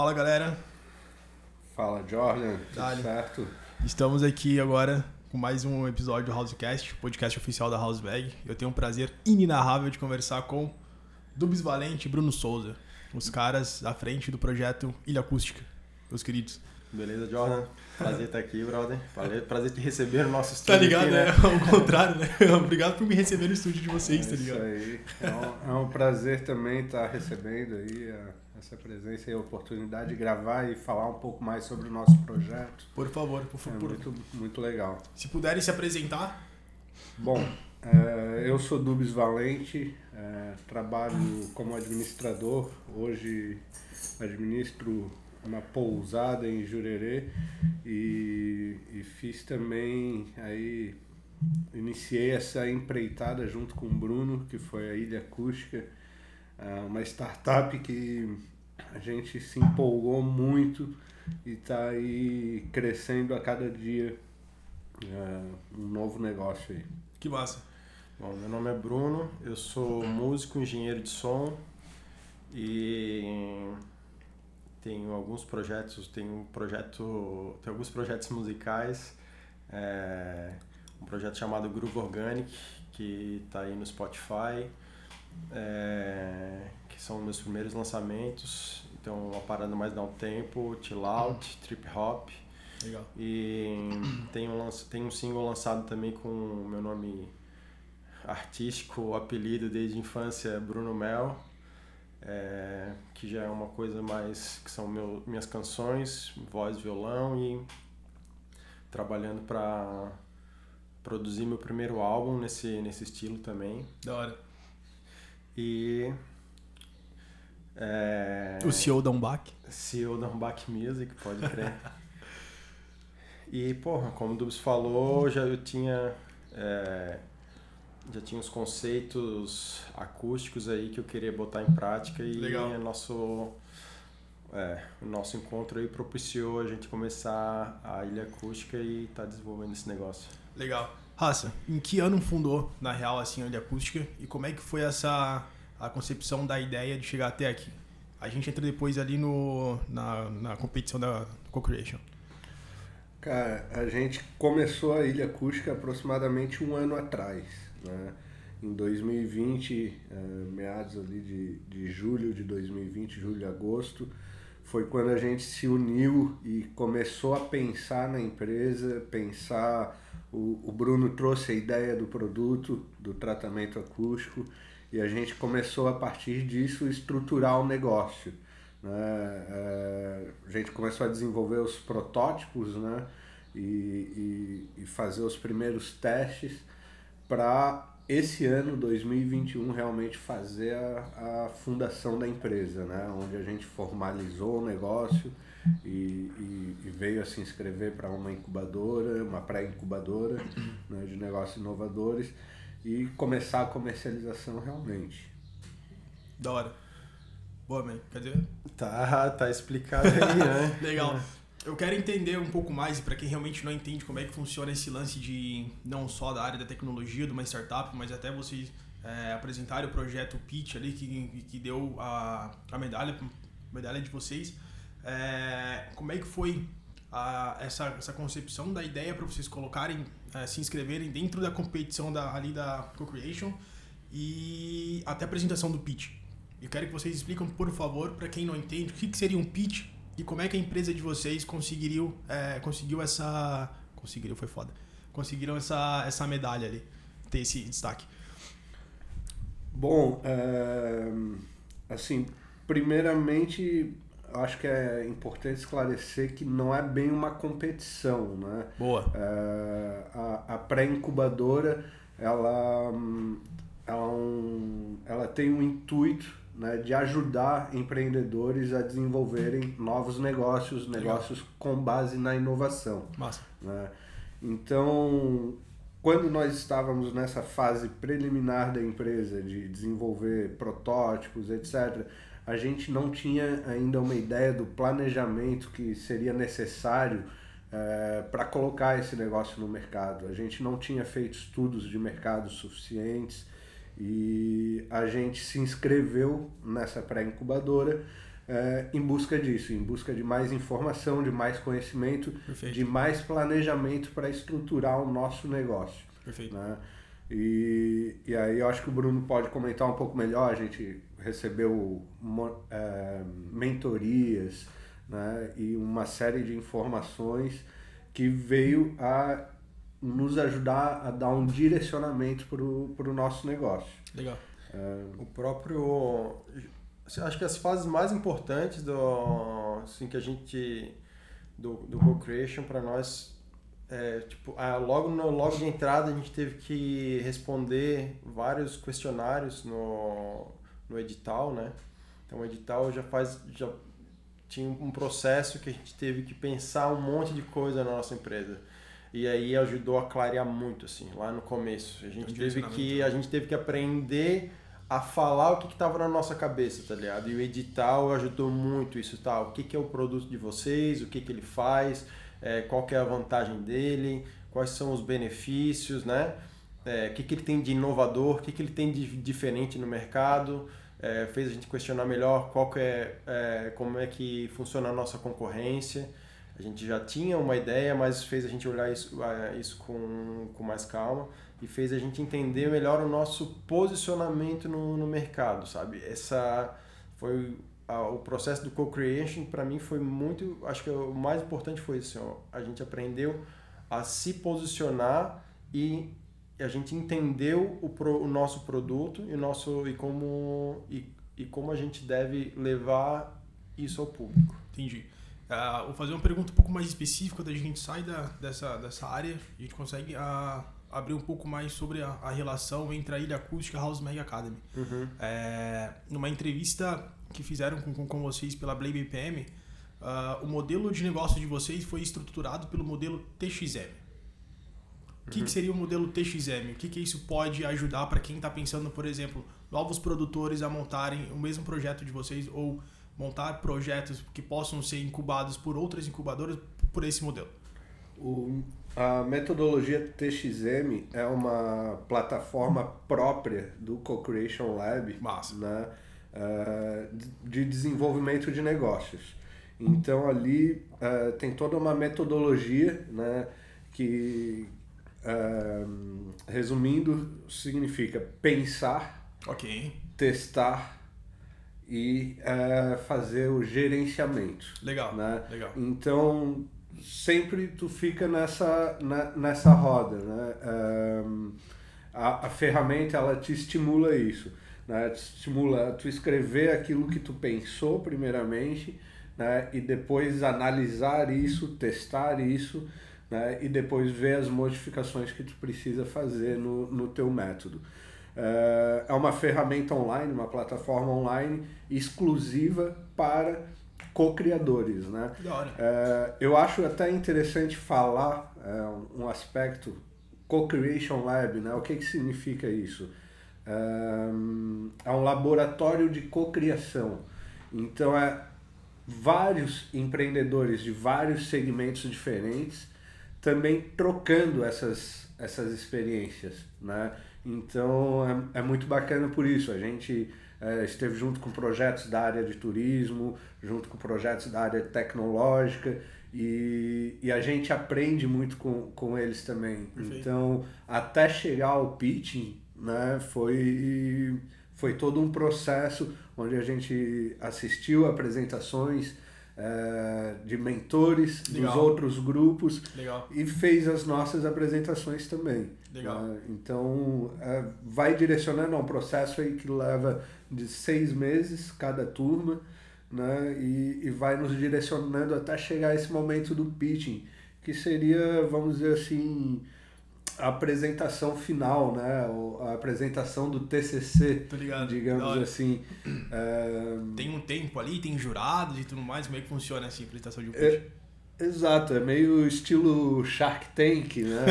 Fala galera, Fala Jordan, tudo certo? estamos aqui agora com mais um episódio do Housecast, podcast oficial da Housebag. Eu tenho um prazer inenarrável de conversar com Dubs Valente e Bruno Souza, os caras à frente do projeto Ilha Acústica, meus queridos. Beleza, Jordan? Prazer estar aqui, brother. Prazer, te receber no nosso Tá estúdio. ligado, aqui, né? Ao contrário, né? Obrigado por me receber no estúdio de vocês, tá É isso ligado? aí. É um, é um prazer também estar recebendo aí a- essa presença e a oportunidade de gravar e falar um pouco mais sobre o nosso projeto. Por favor, por É favor. muito, muito legal. Se puderem se apresentar, Bom, é, eu sou Dubs Valente, é, trabalho como administrador. Hoje administro uma pousada em Jurerê e, e fiz também aí iniciei essa empreitada junto com o Bruno, que foi a Ilha Acústica, é, uma startup que a gente se empolgou muito e está aí crescendo a cada dia é, um novo negócio aí. que massa. Bom, meu nome é Bruno, eu sou músico, engenheiro de som e tenho alguns projetos, tenho um projeto, tenho alguns projetos musicais, é, um projeto chamado Groove Organic, que está aí no Spotify, é, que são meus primeiros lançamentos, então uma parada mais dá um tempo, chill out, trip hop, Legal. e tem um, tem um single lançado também com o meu nome artístico, apelido desde infância Bruno Mel, é, que já é uma coisa mais que são meu, minhas canções, voz, violão e trabalhando para produzir meu primeiro álbum nesse, nesse estilo também. Da hora. E é, O CEO da Umbach. CEO da Back Music, pode crer. e, porra, como o Dubs falou, já eu tinha. é, já tinha os conceitos acústicos aí que eu queria botar em prática e Legal. nosso. é, o nosso encontro aí propiciou a gente começar a ilha acústica e tá desenvolvendo esse negócio. Legal. Raça, em que ano fundou, na real, assim, a Ilha Acústica? E como é que foi essa a concepção da ideia de chegar até aqui? A gente entra depois ali no, na, na competição da Co-Creation. Cara, a gente começou a Ilha Acústica aproximadamente um ano atrás, né? Em 2020, eh, meados ali de, de julho de 2020, julho e agosto, foi quando a gente se uniu e começou a pensar na empresa, pensar... O, o Bruno trouxe a ideia do produto, do tratamento acústico, e a gente começou a partir disso estruturar o negócio. Né? Eh, a gente começou a desenvolver os protótipos né? e, e, e fazer os primeiros testes para esse ano 2021 realmente fazer a, a fundação da empresa, né? onde a gente formalizou o negócio e, e, e veio a se inscrever para uma incubadora, uma pré-incubadora né? de negócios inovadores e começar a comercialização realmente. Da hora. Boa, man. Quer dizer, Tá, tá explicado aí, né? legal. Eu quero entender um pouco mais, para quem realmente não entende como é que funciona esse lance de não só da área da tecnologia, de uma startup, mas até vocês é, apresentarem o projeto Pitch ali, que, que deu a, a medalha, medalha de vocês. É, como é que foi a- essa, essa concepção da ideia para vocês colocarem, é, se inscreverem dentro da competição da, ali da Co-Creation e até a apresentação do pitch? Eu quero que vocês expliquem, por favor, para quem não entende, o que, que seria um pitch e como é que a empresa de vocês conseguiu, é, conseguiu essa... Conseguiu, foi foda. Conseguiram essa, essa medalha ali, ter esse destaque. Bom, é, assim, primeiramente, acho que é importante esclarecer que não é bem uma competição, né? Boa. É, a, a pré-incubadora, ela, ela, um- ela tem um intuito né, de ajudar empreendedores a desenvolverem novos negócios, negócios com base na inovação Massa. né? Então, quando nós estávamos nessa fase preliminar da empresa de desenvolver protótipos, etc., a gente não tinha ainda uma ideia do planejamento que seria necessário para colocar esse negócio no mercado. A gente não tinha feito estudos de mercado suficientes e a gente se inscreveu nessa pré-incubadora é, em busca disso, em busca de mais informação, de mais conhecimento, Perfeito. de mais planejamento para estruturar o nosso negócio. Perfeito. Né? E, e aí eu acho que o Bruno pode comentar um pouco melhor. A gente recebeu é, mentorias né? e uma série de informações que veio a nos ajudar a dar um direcionamento para o nosso negócio. Legal. É... O próprio. Acho que as fases mais importantes do, assim, que a gente. do, do co-creation para nós é, tipo, ah, logo, no, logo de entrada a gente teve que responder vários questionários no, no edital, né? Então o edital já faz, já tinha um processo que a gente teve que pensar um monte de coisa na nossa empresa. E aí ajudou a clarear muito, assim, lá no começo. A gente, teve que, a gente teve que aprender a falar o que estava na nossa cabeça, tá ligado? E o edital ajudou muito isso, tá? O que, que é o produto de vocês, o que, que ele faz, é, qual que é a vantagem dele, quais são os benefícios, né? É, o que, que ele tem de inovador, o que, que ele tem de diferente no mercado, é, fez a gente questionar melhor qual que é, é, como é que funciona a nossa concorrência. A gente já tinha uma ideia, mas fez a gente olhar isso, isso com, com mais calma e fez a gente entender melhor o nosso posicionamento no, no mercado, sabe? Essa foi o processo do co-creation para mim foi muito, acho que o mais importante foi isso, ó, a gente aprendeu a se posicionar e a gente entendeu o, pro, o nosso produto e o nosso e como e, e como a gente deve levar isso ao público. Entendi. Uh, vou fazer uma pergunta um pouco mais específica, da gente sai da, dessa, dessa área, a gente consegue uh, abrir um pouco mais sobre a, a, relação entre a Ilha Acústica e a House Mag Academy. Uhum. É, numa entrevista que fizeram com, com vocês pela Blade BPM, uh, ah, o modelo de negócio de vocês foi estruturado pelo modelo TXM. O que, que, uhum. seria o modelo TXM? O que, que isso pode ajudar para quem está pensando, por exemplo, novos produtores a montarem o mesmo projeto de vocês ou montar projetos que possam ser incubados por outras incubadoras por esse modelo? O, a metodologia TXM é uma plataforma própria do Co-Creation Lab. Massa. Né? Uh, de desenvolvimento de negócios. Então ali uh, tem toda uma metodologia né, que, uh, resumindo, significa pensar, okay. testar e fazer o gerenciamento. Legal, né? legal. Então sempre tu fica nessa, na, nessa roda. Né? a, a ferramenta ela te estimula isso né? Estimula tu escrever aquilo que tu pensou primeiramente, né? E depois analisar isso, testar isso, né? E depois ver as modificações que tu precisa fazer no, no teu método. É, é uma ferramenta online, uma plataforma online exclusiva para co-criadores, né? É, eu acho até interessante falar é, um aspecto co-creation lab, né? O que que significa isso? É um laboratório de cocriação. Então é vários empreendedores de vários segmentos diferentes também trocando essas, essas experiências, né? Então é, é muito bacana por isso. A gente é, esteve junto com projetos da área de turismo, junto com projetos da área tecnológica e, e a gente aprende muito com, com eles também. Perfeito. Então, até chegar ao pitching, né? Foi, foi todo um processo onde a gente assistiu apresentações é, de mentores Legal. dos outros grupos Legal. e fez as nossas apresentações também. Legal. Né? Então, é, vai direcionando, é um processo aí que leva de seis meses cada turma, né? E, e vai nos direcionando até chegar a esse momento do pitching, que seria, vamos dizer assim, a apresentação final, né? A apresentação do TCC, digamos assim. É... Tem um tempo ali, tem jurados e tudo mais. Como é que funciona assim, a apresentação de um é, Exato, é meio estilo Shark Tank, né?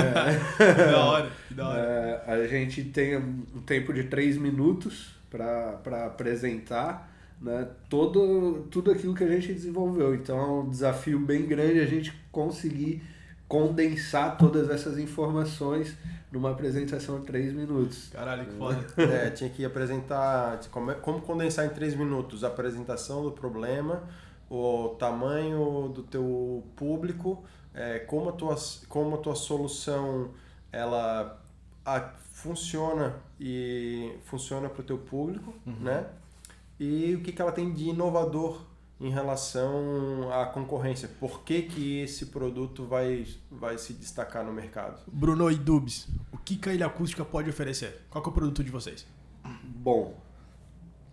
da hora, da hora. É, a gente tem um tempo de três minutos para apresentar né, todo, tudo aquilo que a gente desenvolveu. Então é um desafio bem grande a gente conseguir condensar todas essas informações numa apresentação de três minutos. Caralho, que foda. É, tinha que apresentar como, como condensar em três minutos a apresentação do problema, o tamanho do teu público, é, como, a tua, como a tua solução ela a, funciona e funciona para o teu público, uhum. né? E o que, que ela tem de inovador em relação à concorrência. Por que, que esse produto vai, vai se destacar no mercado? Bruno e Dubs, o que, que a Ilha Acústica pode oferecer? Qual é o produto de vocês? Bom,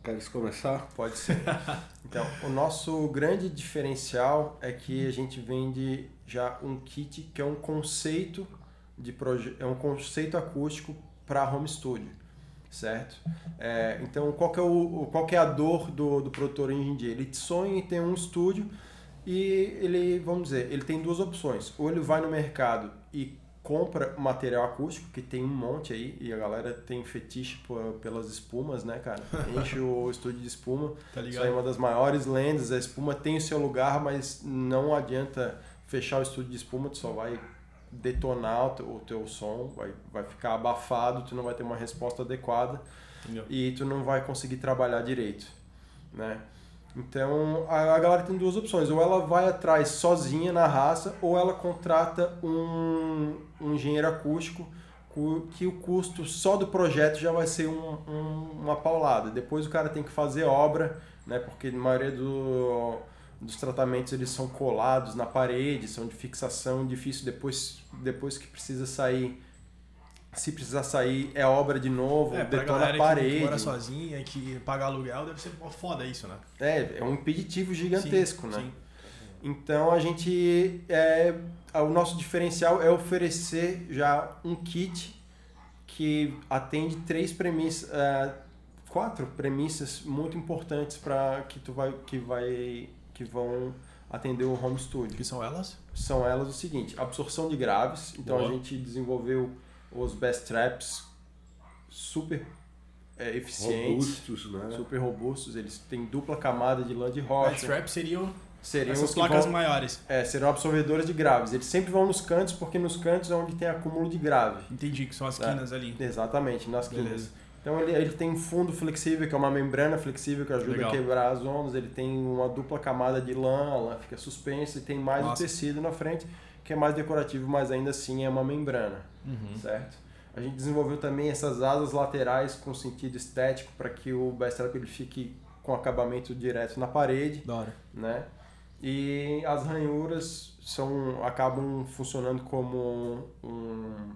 queres começar? Pode ser. Então, o nosso grande diferencial é que a gente vende já um kit que é um conceito de proje é um conceito acústico para home studio certo? É, então, qual que, é o, qual que é a dor do, do produtor hoje em dia? Ele sonha em ter um estúdio e ele, vamos dizer, ele tem duas opções. Ou ele vai no mercado e compra material acústico, que tem um monte aí, e a galera tem fetiche pelas espumas, né, cara? Enche o estúdio de espuma. Tá ligado? Isso aí é uma das maiores lendas. A espuma tem o seu lugar, mas não adianta fechar o estúdio de espuma, tu só vai detonar o teu, o teu som, vai, vai ficar abafado, tu não vai ter uma resposta adequada Entendeu? e tu não vai conseguir trabalhar direito, né? Então a, a galera tem duas opções, ou ela vai atrás sozinha na raça, ou ela contrata um, um engenheiro acústico que o custo só do projeto já vai ser um, um, uma paulada. Depois o cara tem que fazer obra, né? Porque na maioria do dos tratamentos eles são colados na parede, são de fixação, difícil depois, depois que precisa sair. Se precisar sair, é obra de novo, é, detona a parede. Que mora sozinha, que paga aluguel, deve ser foda isso, né? É, é um impeditivo gigantesco, sim, né? Sim. Então a gente. É, o nosso diferencial é oferecer já um kit que atende três premissas. Uh, quatro premissas muito importantes para que tu vai que vai que vão atender o home studio. Que são elas? São elas o seguinte, absorção de graves. Então Boa. a gente desenvolveu os best traps super é, eficientes, robustos, né? super robustos. Eles têm dupla camada de lã de rocha. Best traps seriam seriam essas placas vão, maiores. É, serão absorvedoras de graves. Eles sempre vão nos cantos porque nos cantos é onde tem acúmulo de grave. Entendi que são as quinas é, ali. Exatamente, nas Beleza. quinas. Então ele, ele tem um fundo flexível, que é uma membrana flexível que ajuda Legal. a quebrar as ondas. Ele tem uma dupla camada de lã, a lã fica suspensa e tem mais Nossa. o tecido na frente, que é mais decorativo, mas ainda assim é uma membrana, uhum. certo? A gente desenvolveu também essas asas laterais com sentido estético para que o backstrap ele fique com acabamento direto na parede, Dora. né? E as ranhuras são acabam funcionando como um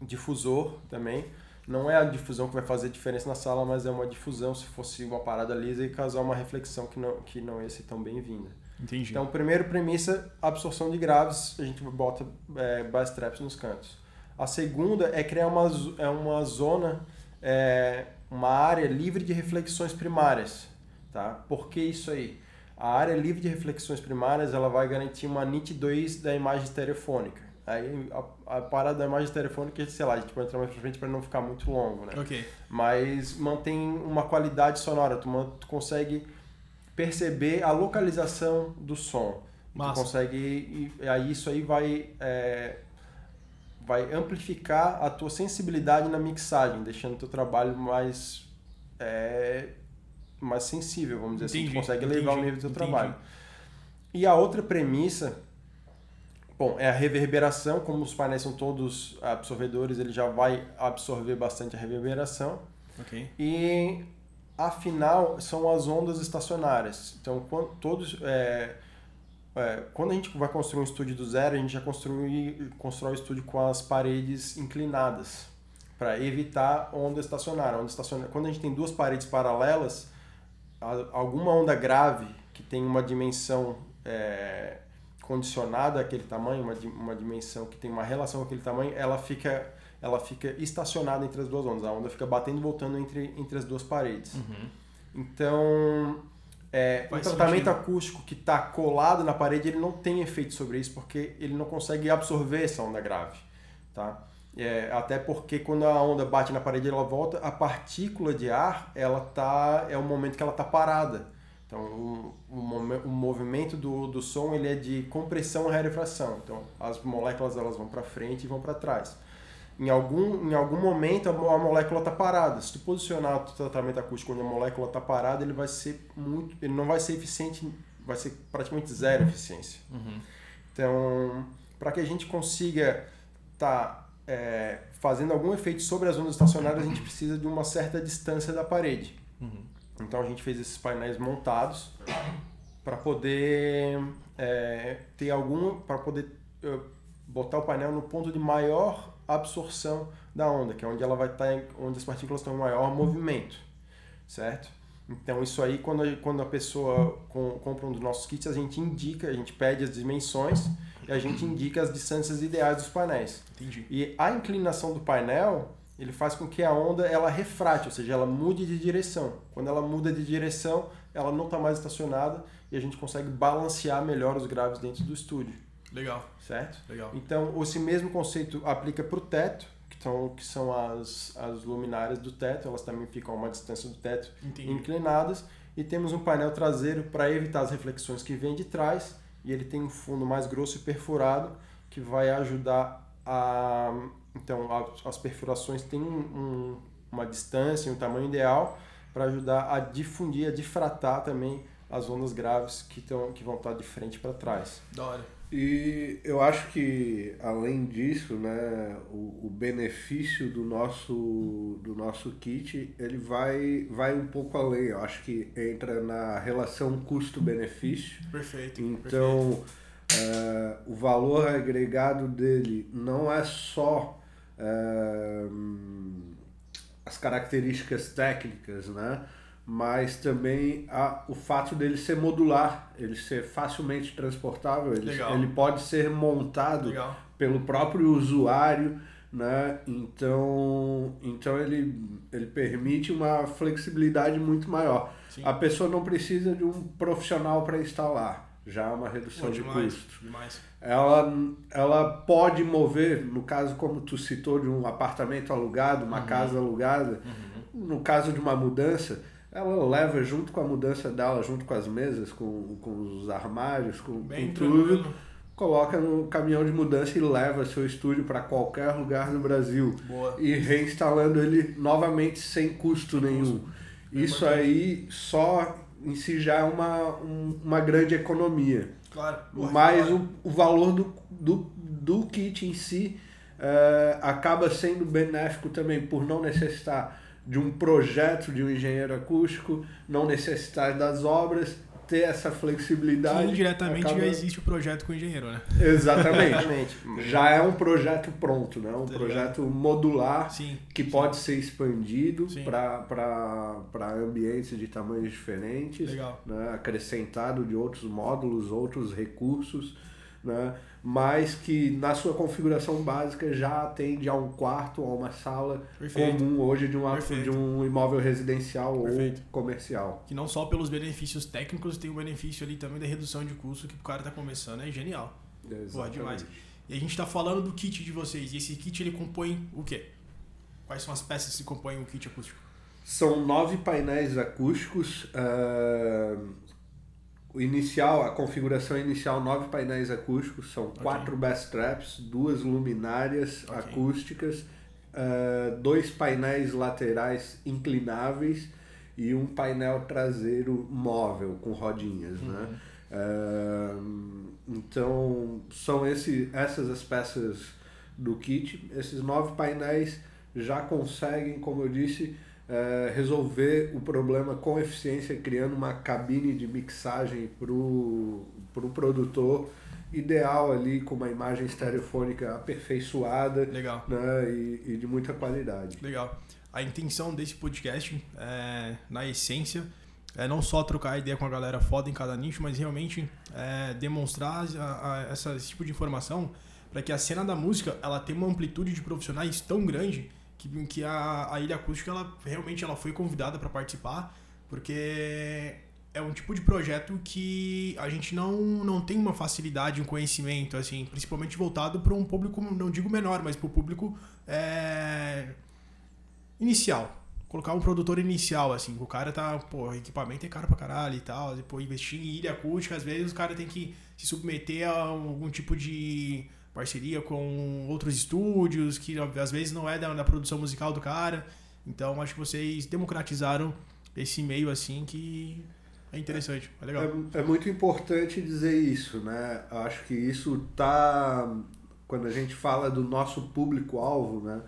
difusor também não é a difusão que vai fazer diferença na sala, mas é uma difusão se fosse uma parada lisa e causar uma reflexão que não, que não ia ser tão bem-vinda. Entendi. Então, primeiro premissa, absorção de graves, a gente bota é, bass traps nos cantos. A segunda é criar uma, é uma zona, é, uma área livre de reflexões primárias. Tá? Por que isso aí? A área livre de reflexões primárias ela vai garantir uma nitidez da imagem estereofônica. Aí a, a parada da imagem telefônica, sei lá, a gente pode entrar mais pra frente para não ficar muito longo, né? Ok. Mas mantém uma qualidade sonora, tu, tu consegue perceber a localização do som. Massa. Tu consegue. E aí isso aí vai. É, vai amplificar a tua sensibilidade na mixagem, deixando o teu trabalho mais. É, mais sensível, vamos dizer entendi, assim. Tu consegue entendi, elevar o nível do teu entendi. trabalho. E a outra premissa Bom, é a reverberação, como os painéis são todos absorvedores, ele já vai absorver bastante a reverberação. Okay. E afinal são as ondas estacionárias. Então, quando, todos, é, é, quando a gente vai construir um estúdio do zero, a gente já construi, constrói o estúdio com as paredes inclinadas para evitar onda estacionária. onda estacionária. Quando a gente tem duas paredes paralelas, alguma onda grave que tem uma dimensão é, condicionada àquele tamanho, uma, uma dimensão que tem uma relação com aquele tamanho, ela fica, ela fica estacionada entre as duas ondas. A onda fica batendo e voltando entre, entre as duas paredes. Uhum. Então, é, o tratamento sentido. acústico que está colado na parede, ele não tem efeito sobre isso, porque ele não consegue absorver essa onda grave. Tá? É, até porque quando a onda bate na parede ela volta, a partícula de ar ela tá, é o momento que ela está parada. Então, o, o, movimento do, do som ele é de compressão e rarefração. Então, as moléculas elas vão para frente e vão para trás. Em algum, em algum momento, a, a molécula está parada. Se tu posicionar o tratamento acústico onde a molécula está parada, ele vai ser muito, ele não vai ser eficiente, vai ser praticamente zero eficiência. Uhum. Então, para que a gente consiga estar tá, é, fazendo algum efeito sobre as ondas estacionárias, a gente precisa de uma certa distância da parede. Uhum. Então a gente fez esses painéis montados para poder é, ter algum, para poder uh, botar o painel no ponto de maior absorção da onda, que é onde ela vai estar, tá onde as partículas estão em maior movimento, certo? Então isso aí quando a, quando a pessoa com, compra um dos nossos kits a gente indica, a gente pede as dimensões e a gente indica as distâncias ideais dos painéis. Entendi. E a inclinação do painel ele faz com que a onda ela refrate, ou seja, ela mude de direção. Quando ela muda de direção, ela não está mais estacionada e a gente consegue balancear melhor os graves dentro do estúdio. Legal. Certo? Legal. Então, esse mesmo conceito aplica para o teto, que são, que são as, as luminárias do teto, elas também ficam a uma distância do teto Entendi. inclinadas. E temos um painel traseiro para evitar as reflexões que vêm de trás, e ele tem um fundo mais grosso e perfurado, que vai ajudar a então, as perfurações têm um, um, uma distância, um tamanho ideal para ajudar a difundir, a difratar também as ondas graves que, tão, que vão estar de frente para trás. Da hora. E eu acho que, além disso, né, o, o, benefício do nosso, do nosso kit ele vai, vai um pouco além. Eu acho que entra na relação custo-benefício. Perfeito. Então, perfeito. Uh, o valor agregado dele não é só as características técnicas, né? mas também a, o fato dele ser modular, ele ser facilmente transportável, ele, ele pode ser montado Legal. pelo próprio usuário, né? então, então ele, ele permite uma flexibilidade muito maior. Sim. A pessoa não precisa de um profissional para instalar já é uma redução Pô, de demais, custo. Demais. Ela, ela pode mover, no caso como tu citou, de um apartamento alugado, uma uhum. casa alugada, uhum. no caso de uma mudança, ela leva junto com a mudança dela, junto com as mesas, com, com os armários, com, com tudo, coloca no caminhão de mudança e leva seu estúdio para qualquer lugar do Brasil. Boa. E reinstalando ele novamente sem custo nenhum. Isso aí só em si já é uma, um, uma grande economia. Claro. Mas claro. O, o valor do, do, do kit em si uh, acaba sendo benéfico também por não necessitar de um projeto de um engenheiro acústico, não necessitar das obras ter essa flexibilidade. Que indiretamente acaba... já existe o projeto com o engenheiro, né? Exatamente. já é um projeto pronto, né? Um tá projeto modular sim, que sim. pode ser expandido para ambientes de tamanhos diferentes, né? acrescentado de outros módulos, outros recursos. Né? mas que na sua configuração básica já atende a um quarto ou uma sala Perfeito. comum hoje de, uma, de um imóvel residencial Perfeito. ou comercial. Que não só pelos benefícios técnicos, tem o benefício ali também da redução de custo que o cara está começando, é genial. Pô, demais. E a gente está falando do kit de vocês, e esse kit ele compõe o quê? Quais são as peças que compõem o kit acústico? São nove painéis acústicos, uh, o inicial, a configuração inicial, nove painéis acústicos, são okay. quatro bass traps, duas luminárias okay. acústicas, uh, dois painéis laterais inclináveis e um painel traseiro móvel com rodinhas, né? uhum. né? Uh, então são esse, essas as peças do kit. Esses nove painéis já conseguem, como eu disse, é, resolver o problema com eficiência, criando uma cabine de mixagem para o pro produtor ideal ali, com uma imagem estereofônica aperfeiçoada Legal. Né, e, e de muita qualidade. Legal. A intenção desse podcast, é, na essência, é não só trocar ideia com a galera foda em cada nicho, mas realmente é, demonstrar a, a, essa, esse tipo de informação para que a cena da música ela tenha uma amplitude de profissionais tão grande que, que a, a Ilha Acústica ela, realmente ela foi convidada para participar, porque é um tipo de projeto que a gente não, não tem uma facilidade, um conhecimento, assim, principalmente voltado para um público, não digo menor, mas para o público é, inicial, colocar um produtor inicial, assim, o cara tá, pô, equipamento é caro pra caralho e tal, depois investir em ilha acústica, às vezes o cara tem que se submeter a algum tipo de parceria com outros estúdios, que às vezes não é da, da produção musical do cara. Então acho que vocês democratizaram esse meio assim que é interessante, é legal. É, é muito importante dizer isso, né? Acho que isso tá quando a gente fala do nosso público-alvo, né?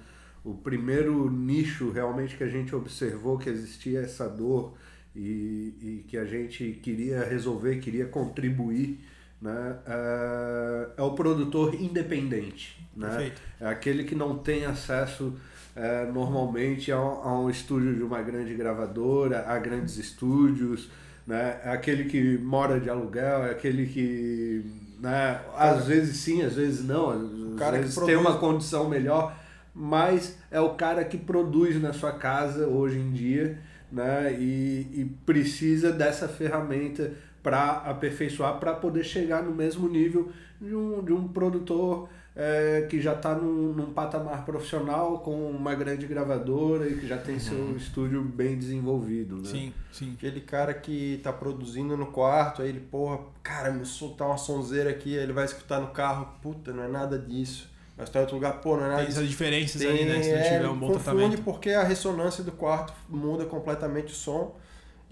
o primeiro nicho realmente que a gente observou que existia essa dor e, e que a gente queria resolver, queria contribuir, né, é, é o produtor independente. Né? É aquele que não tem acesso é, normalmente a, a, um estúdio de uma grande gravadora, a grandes estúdios, né? é aquele que mora de aluguel, é aquele que né, às vezes sim, às vezes não, às vezes tem uma condição melhor mas é o cara que produz na sua casa hoje em dia, né? E, e precisa dessa ferramenta para aperfeiçoar, para poder chegar no mesmo nível de um, de um produtor é, que já está num, num, patamar profissional com uma grande gravadora e que já tem uhum. seu estúdio bem desenvolvido, né? Sim, sim. Aquele cara que está produzindo no quarto, aí ele, porra, cara, me soltar uma sonzeira aqui, aí ele vai escutar no carro, puta, não é nada disso. Mas tá em outro lugar, pô, não é nada. Tem essas diferenças tem, aí, né? Se não é, tiver um bom confunde tratamento. porque a ressonância do quarto muda completamente o som.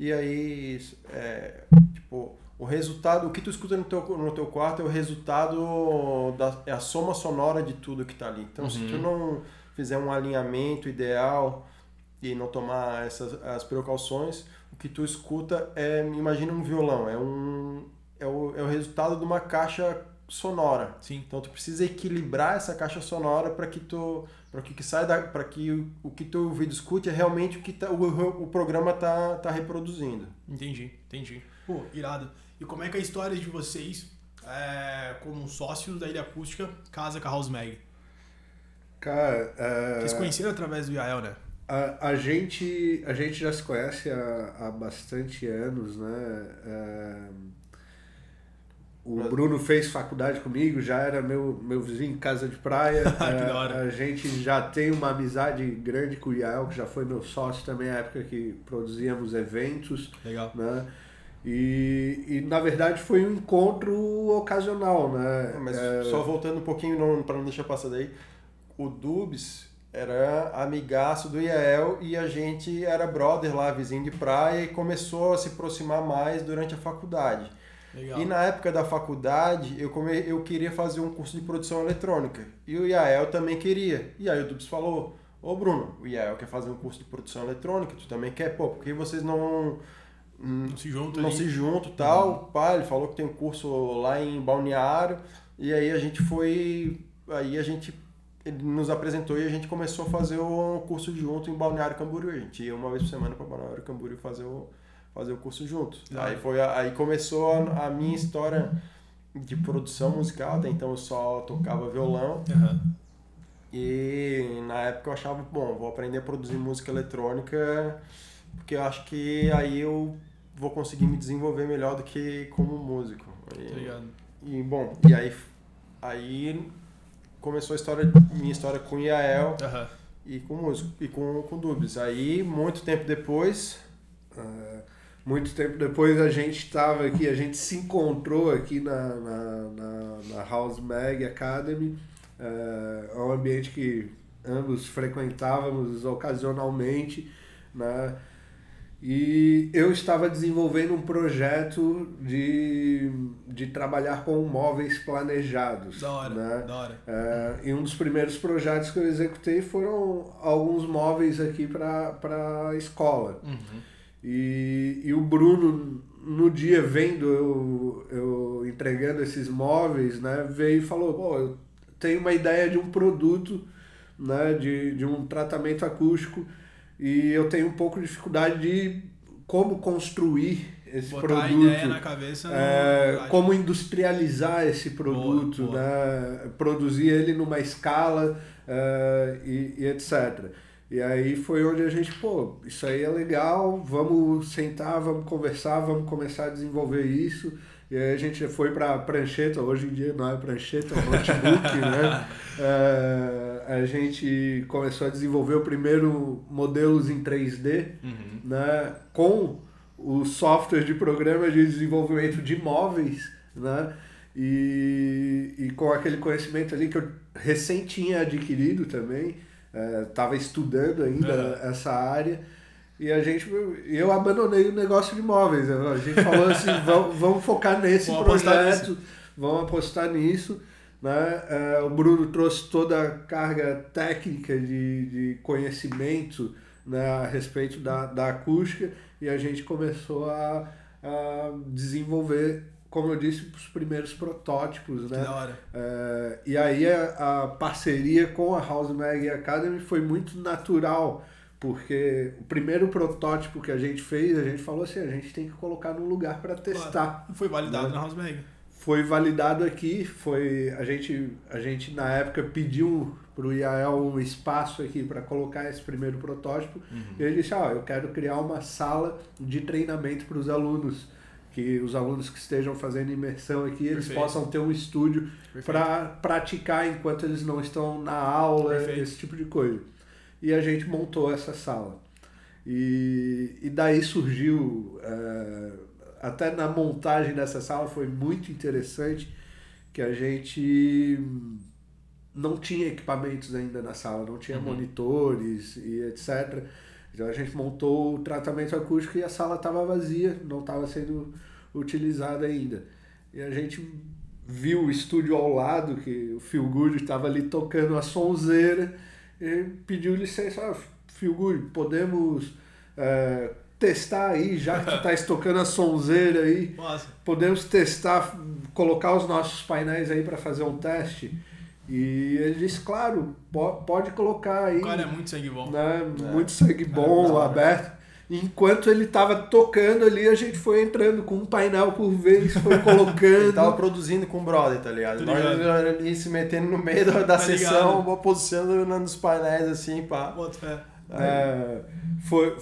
E aí, é, tipo, o resultado, o que tu escuta no teu, no teu quarto é o resultado da é a soma sonora de tudo que tá ali. Então, uhum. se tu uhum. não fizer um alinhamento ideal e não tomar essas as precauções, o que tu escuta é, imagina um violão, é um é o, é o resultado de uma caixa sonora. Sim. Então tu precisa equilibrar essa caixa sonora para que tu para que, que sai para que o, o que teu ouvido escute é realmente o que tá, o, o programa tá tá reproduzindo. Entendi, entendi. Pô, irado. E como é que é a história de vocês é, como sócios da Ilha Acústica Casa com a House Mag? Cara, é... vocês conheceram através do Yael, né? A, a, gente, a gente já se conhece há, há bastante anos, né? É o Bruno fez faculdade comigo, já era meu, meu vizinho em casa de praia. a, a gente já tem uma amizade grande com o Yael, que já foi meu sócio também na época que produzíamos eventos. Legal. Né? E, e na verdade foi um encontro ocasional, né? É, mas é... só voltando um pouquinho para não deixar passar daí, o Dubs era amigaço do Yael e a gente era brother lá, vizinho de praia e começou a se aproximar mais durante a faculdade. Legal. E na época da faculdade, eu, come, eu queria fazer um curso de produção eletrônica. E o Yael também queria. E aí o Dubs falou, ô Bruno, o Yael quer fazer um curso de produção eletrônica, tu também quer? Pô, por que vocês não... Hum, não se juntam Não se juntam tal. Uhum. Pá, ele falou que tem um curso lá em Balneário. E aí a gente foi... Aí a gente... Ele nos apresentou e a gente começou a fazer o curso junto em Balneário Camboriú. A gente ia uma vez por semana para Balneário Camboriú fazer o fazer o curso junto. Aí foi aí começou a, a, minha história de produção musical, até então eu só tocava violão. Uhum. E na época eu achava, bom, vou aprender a produzir música eletrônica, porque eu acho que aí eu vou conseguir me desenvolver melhor do que como músico. E, e bom, e aí aí começou a história minha história com Iael uhum. e com músico e com com Dubs. Aí muito tempo depois uh muito tempo depois a gente estava aqui, a gente se encontrou aqui na, na, na, na House Mag Academy. É, é um ambiente que ambos frequentávamos ocasionalmente, né? E eu estava desenvolvendo um projeto de, de trabalhar com móveis planejados. Da hora, né? da hora. É, e um dos primeiros projetos que eu executei foram alguns móveis aqui para a escola. Uhum. E, e o Bruno, no dia vendo eu, eu entregando esses móveis, né, veio e falou, pô, eu tenho uma ideia de um produto, né, de, de um tratamento acústico e eu tenho um pouco de dificuldade de como construir esse Botar produto. A ideia na cabeça. É, como industrializar esse produto, boa, boa. Né, produzir ele numa escala uh, e, e etc. E aí foi onde a gente, pô, isso aí é legal, vamos sentar, vamos conversar, vamos começar a desenvolver isso. E aí a gente foi para prancheta, hoje em dia não é prancheta, é notebook, né? É, a gente começou a desenvolver o primeiro modelos em 3D, Uhum. né, com o software de programa de desenvolvimento de móveis, né, e, e com aquele conhecimento ali que eu recém tinha adquirido também, estava estudando ainda essa área, e a gente, eu abandonei o negócio de móveis, a gente falou assim, vamos, vamos focar nesse Vamos apostar projeto, vamos apostar nisso, né? É, o Bruno trouxe toda a carga técnica de, de conhecimento né, a respeito da, da acústica e a gente começou a, a desenvolver, como eu disse, os primeiros protótipos. Né? da hora. É, e aí a, a parceria com a House Mag Academy foi muito natural, porque o primeiro protótipo que a gente fez, a gente falou assim, a gente tem que colocar num lugar para testar Foi validado Né? na House Mag. foi validado aqui, foi a gente a gente na época pediu para o IAEL um espaço aqui para colocar esse primeiro protótipo e ele disse, ah, eu quero criar uma sala de treinamento para os alunos, que os alunos que estejam fazendo imersão aqui, eles Perfeito. possam ter um estúdio para praticar enquanto eles não estão na aula, Perfeito. esse tipo de coisa. E a gente montou essa sala. E, e daí surgiu, eh, até na montagem dessa sala foi muito interessante, que a gente não tinha equipamentos ainda na sala, não tinha Uhum. monitores e etc. Então a gente montou o tratamento acústico e a sala estava vazia, não estava sendo utilizada ainda. E a gente viu o estúdio ao lado, que o Phil Good estava ali tocando a sonzeira, e pediu licença, ah, Phil Good, podemos é, testar aí, já que tu tá tocando a sonzeira aí, Nossa. podemos testar, colocar os nossos painéis aí para fazer um teste? E ele disse, claro, po- pode colocar aí O cara é muito sangue bom. né? É. Muito sangue bom, da hora. aberto. Enquanto ele tava tocando ali, a gente foi entrando com um painel por vez, foi Ele colocando. tava produzindo com o brother, tá ligado? Tá Nós ali se metendo no meio da, Tá sessão, ligado. posicionando nos painéis assim, pá. Bota fé. É, foi,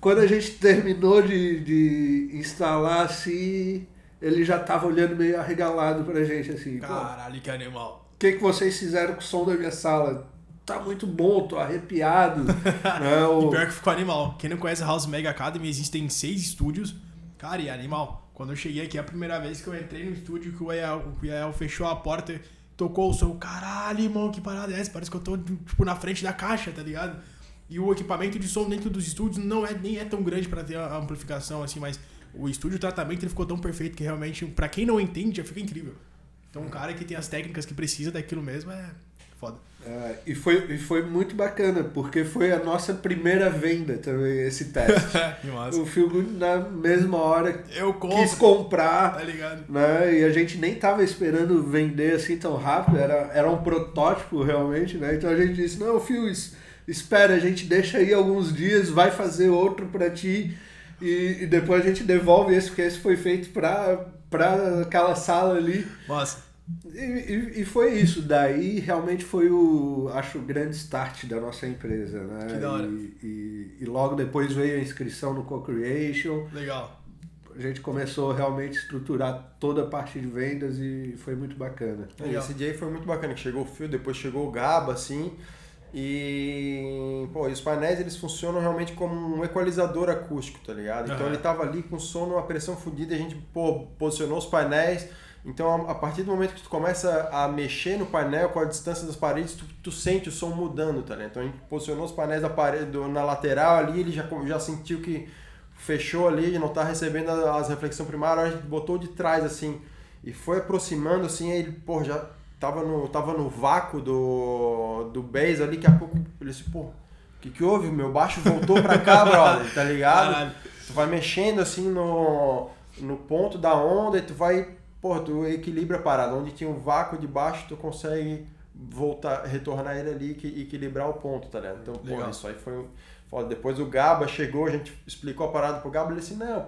quando a gente terminou de, de instalar assim, ele já tava olhando meio arregalado pra gente assim. "Pô, Caralho, que animal. O que, que vocês fizeram com o som da minha sala? Tá muito bom, tô arrepiado. né? E o- pior que ficou animal. Quem não conhece a House Mega Academy, existem seis estúdios. Cara, e é animal. Quando eu cheguei aqui, é a primeira vez que eu entrei no estúdio, que o Yael, o Yael fechou a porta, tocou o som. Caralho, irmão, que parada é essa? Parece que eu tô, tipo, na frente da caixa, tá ligado? E o equipamento de som dentro dos estúdios não é, nem é tão grande pra ter a amplificação, assim, mas o estúdio de tratamento ele ficou tão perfeito que realmente, pra quem não entende, já fica incrível. Então, um cara que tem as técnicas que precisa daquilo mesmo é foda. É, e, foi, e foi muito bacana, porque foi a nossa primeira venda também, esse teste. o filme, na mesma hora, Eu compro, quis comprar, tá ligado? né? E a gente nem tava esperando vender assim tão rápido, era, era um protótipo realmente, né? Então a gente disse, não, Phil, es- espera, a gente deixa aí alguns dias, vai fazer outro pra ti e, e depois a gente devolve esse, porque esse foi feito pra, pra aquela sala ali. Nossa. E, e, e foi isso, daí realmente foi o, acho, o grande start da nossa empresa, né? Que da hora. E, e, e logo depois veio a inscrição no Co-Creation, Legal. a gente começou realmente a estruturar toda a parte de vendas e foi muito bacana. E Legal. esse dia aí foi muito bacana, que chegou o fio, depois chegou o Gaba, assim, e, pô, e os painéis eles funcionam realmente como um equalizador acústico, tá ligado? Então Aham. ele tava ali com o som numa pressão fodida, a gente, pô, posicionou os painéis, então a, partir do momento que tu começa a mexer no painel com a distância das paredes, tu, tu sente o som mudando, tá ligado? Então a gente posicionou os painéis da parede, do- na lateral ali, ele já, já sentiu que fechou ali, não tá recebendo as reflexões primárias, a gente botou de trás assim e foi aproximando assim, aí ele, pô, já tava no, tava no vácuo do, do bass ali, daqui a pouco ele disse, pô, o que que houve? O meu baixo voltou pra cá, brother, tá ligado? Caralho. Tu vai mexendo assim no, no ponto da onda e tu vai, pô, tu equilibra a parada. Onde tinha um vácuo de baixo, tu consegue voltar, retornar ele ali e equilibrar o ponto, tá ligado? Então, pô, isso aí foi foda. Depois o Gaba chegou, a gente explicou a parada pro Gaba, ele disse, não,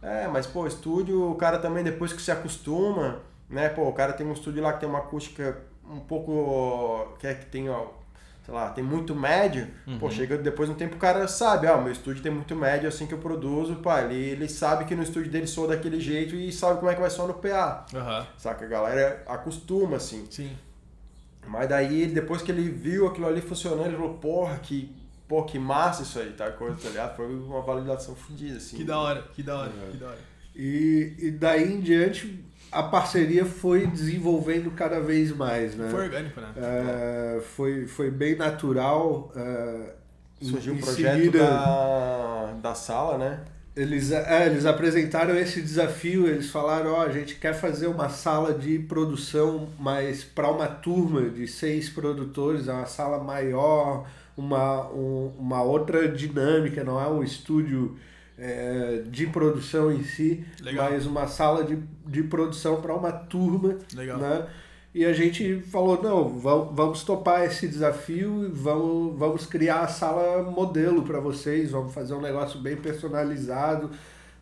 é, mas pô, estúdio, o cara também depois que se acostuma, né, pô, o cara tem um estúdio lá que tem uma acústica um pouco, que é que tem, ó, sei lá, tem muito médio, pô, chega depois de um tempo o cara sabe, ah, meu estúdio tem muito médio, assim que eu produzo, pá, ele, ele sabe que no estúdio dele soa daquele jeito e sabe como é que vai soar no PA, Aham. saca? A galera acostuma, assim. Sim. Mas daí, depois que ele viu aquilo ali funcionando, ele falou, porra, que, porra, que massa isso aí, tá? Coisa, tá ligado? Foi uma validação fodida, assim. Que da hora, que da hora, é. que da hora. E, e daí em diante, a parceria foi desenvolvendo cada vez mais, né? Foi orgânico, né? É, foi, foi bem natural. É, Surgiu o um projeto seguida, da, da sala, né? Eles, é, eles apresentaram esse desafio, eles falaram, ó, oh, a gente quer fazer uma sala de produção, mas para uma turma de seis produtores, é uma sala maior, uma, um, uma outra dinâmica, não é um estúdio é, de produção em si, Legal. mas uma sala de, de produção para uma turma. Legal. Né? E a gente falou, não, vamos topar esse desafio e vamos, vamos criar a sala modelo para vocês, vamos fazer um negócio bem personalizado.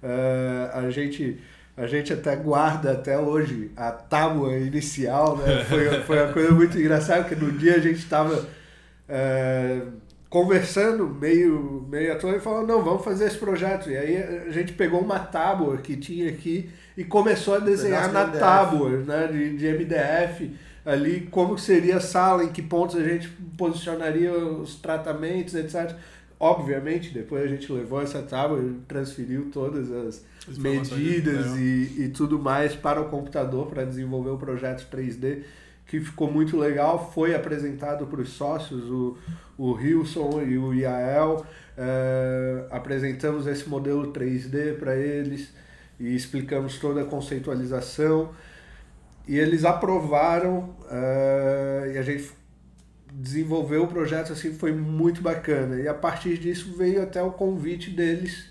Uh, a gente a gente até guarda até hoje a tábua inicial, né? Foi, foi uma coisa muito engraçada, porque no dia a gente estava uh, conversando meio, meio à toa e falou, não, vamos fazer esse projeto. E aí a gente pegou uma tábua que tinha aqui e começou a desenhar na MDF. tábua né, de, de MDF ali como seria a sala, em que pontos a gente posicionaria os tratamentos, etc. Obviamente, depois a gente levou essa tábua e transferiu todas as medidas e, e tudo mais para o computador para desenvolver o projeto 3D que ficou muito legal, foi apresentado para os sócios, o, o Wilson e o Iael, é, apresentamos esse modelo 3D para eles e explicamos toda a conceitualização. E eles aprovaram é, e a gente desenvolveu o projeto assim, foi muito bacana. E a partir disso veio até o convite deles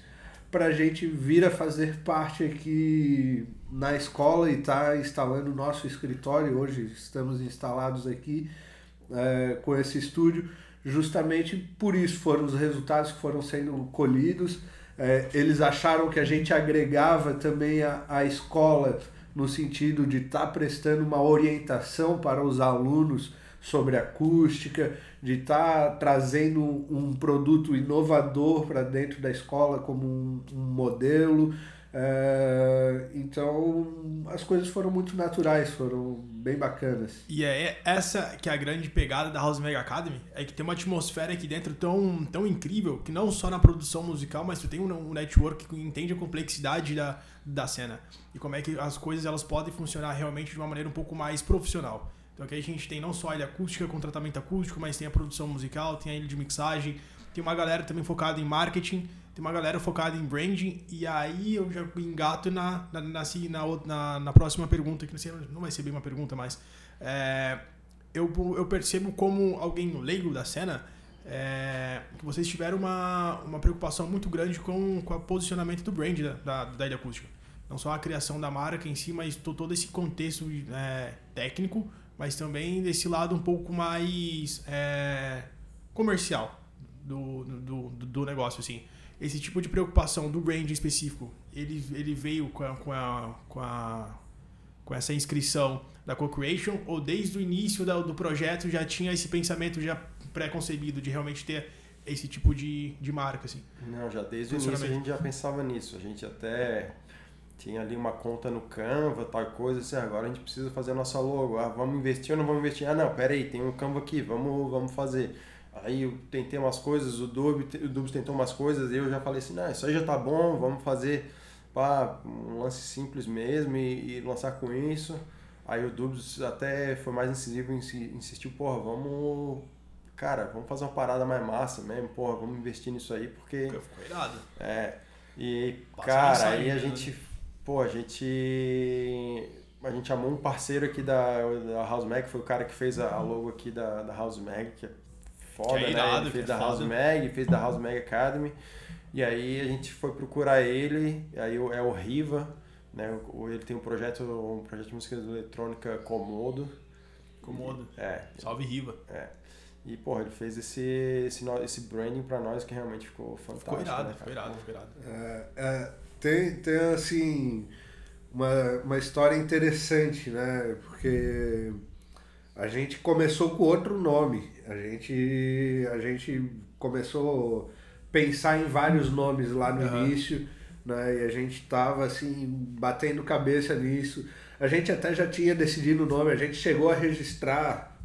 para a gente vir a fazer parte aqui na escola e está instalando o nosso escritório. Hoje estamos instalados aqui é, com esse estúdio, justamente por isso foram os resultados que foram sendo colhidos. É, eles acharam que a gente agregava também a, a escola no sentido de estar tá prestando uma orientação para os alunos sobre acústica, de estar tá trazendo um produto inovador para dentro da escola como um, um modelo. É, então as coisas foram muito naturais, foram bem bacanas. E é essa que é a grande pegada da House Mega Academy, é que tem uma atmosfera aqui dentro tão, tão incrível, que não só na produção musical, mas tu tem um, um network que entende a complexidade da, da cena e como é que as coisas elas podem funcionar realmente de uma maneira um pouco mais profissional. Então aqui a gente tem não só a ilha acústica com tratamento acústico, mas tem a produção musical, tem a ilha de mixagem, tem uma galera também focada em marketing, tem uma galera focada em branding, e aí eu já engato na, na, na, na, na próxima pergunta, que não vai ser bem uma pergunta, mas é, eu, eu percebo como alguém leigo da cena é, que vocês tiveram uma, uma preocupação muito grande com, com o posicionamento do brand da, da, da ilha acústica. Não só a criação da marca em si, mas todo esse contexto é, técnico mas também desse lado um pouco mais é, comercial do, do, do, negócio, assim. Esse tipo de preocupação do brand específico, ele, ele veio com a, com, a, com, a, com essa inscrição da co-creation ou desde o início do, projeto já tinha esse pensamento já pré-concebido de realmente ter esse tipo de, de marca, assim? Não, já desde o início a gente já pensava nisso. A gente até tinha ali uma conta no Canva, tal coisa, assim, agora a gente precisa fazer a nossa logo, ah, vamos investir ou não vamos investir? Ah, não, pera aí, tem um Canva aqui, vamos, vamos fazer. Aí eu tentei umas coisas, o Dubs, o Dubs tentou umas coisas, e eu já falei assim, não, isso aí já tá bom, vamos fazer pá, um lance simples mesmo e, e lançar com isso. Aí o Dubs até foi mais incisivo e insistiu, porra, vamos cara, vamos fazer uma parada mais massa mesmo, porra, vamos investir nisso aí, porque. Ficou irado. É. E, Passa cara, aí a gente Pô, a gente. A gente chamou um parceiro aqui da, da House Mag, foi o cara que fez a, logo aqui da, da House Mag, que é foda, é irado, né? Ele fez é da House Mag, fez da House Mag Academy. E aí a gente foi procurar ele, aí é o Riva, né? Ele tem um projeto, um projeto de música eletrônica Comodo. Comodo. É. Salve Riva. É. E, porra, ele fez esse, esse, esse branding pra nós que realmente ficou fantástico. Ficou irado, né, ficou irado, ficou irado. É, é, tem, tem assim, uma, uma história interessante, né? Porque a gente começou com outro nome. A gente, a gente começou a pensar em vários nomes lá no uhum. início, né? E a gente estava assim, batendo cabeça nisso. A gente até já tinha decidido o nome, a gente chegou a registrar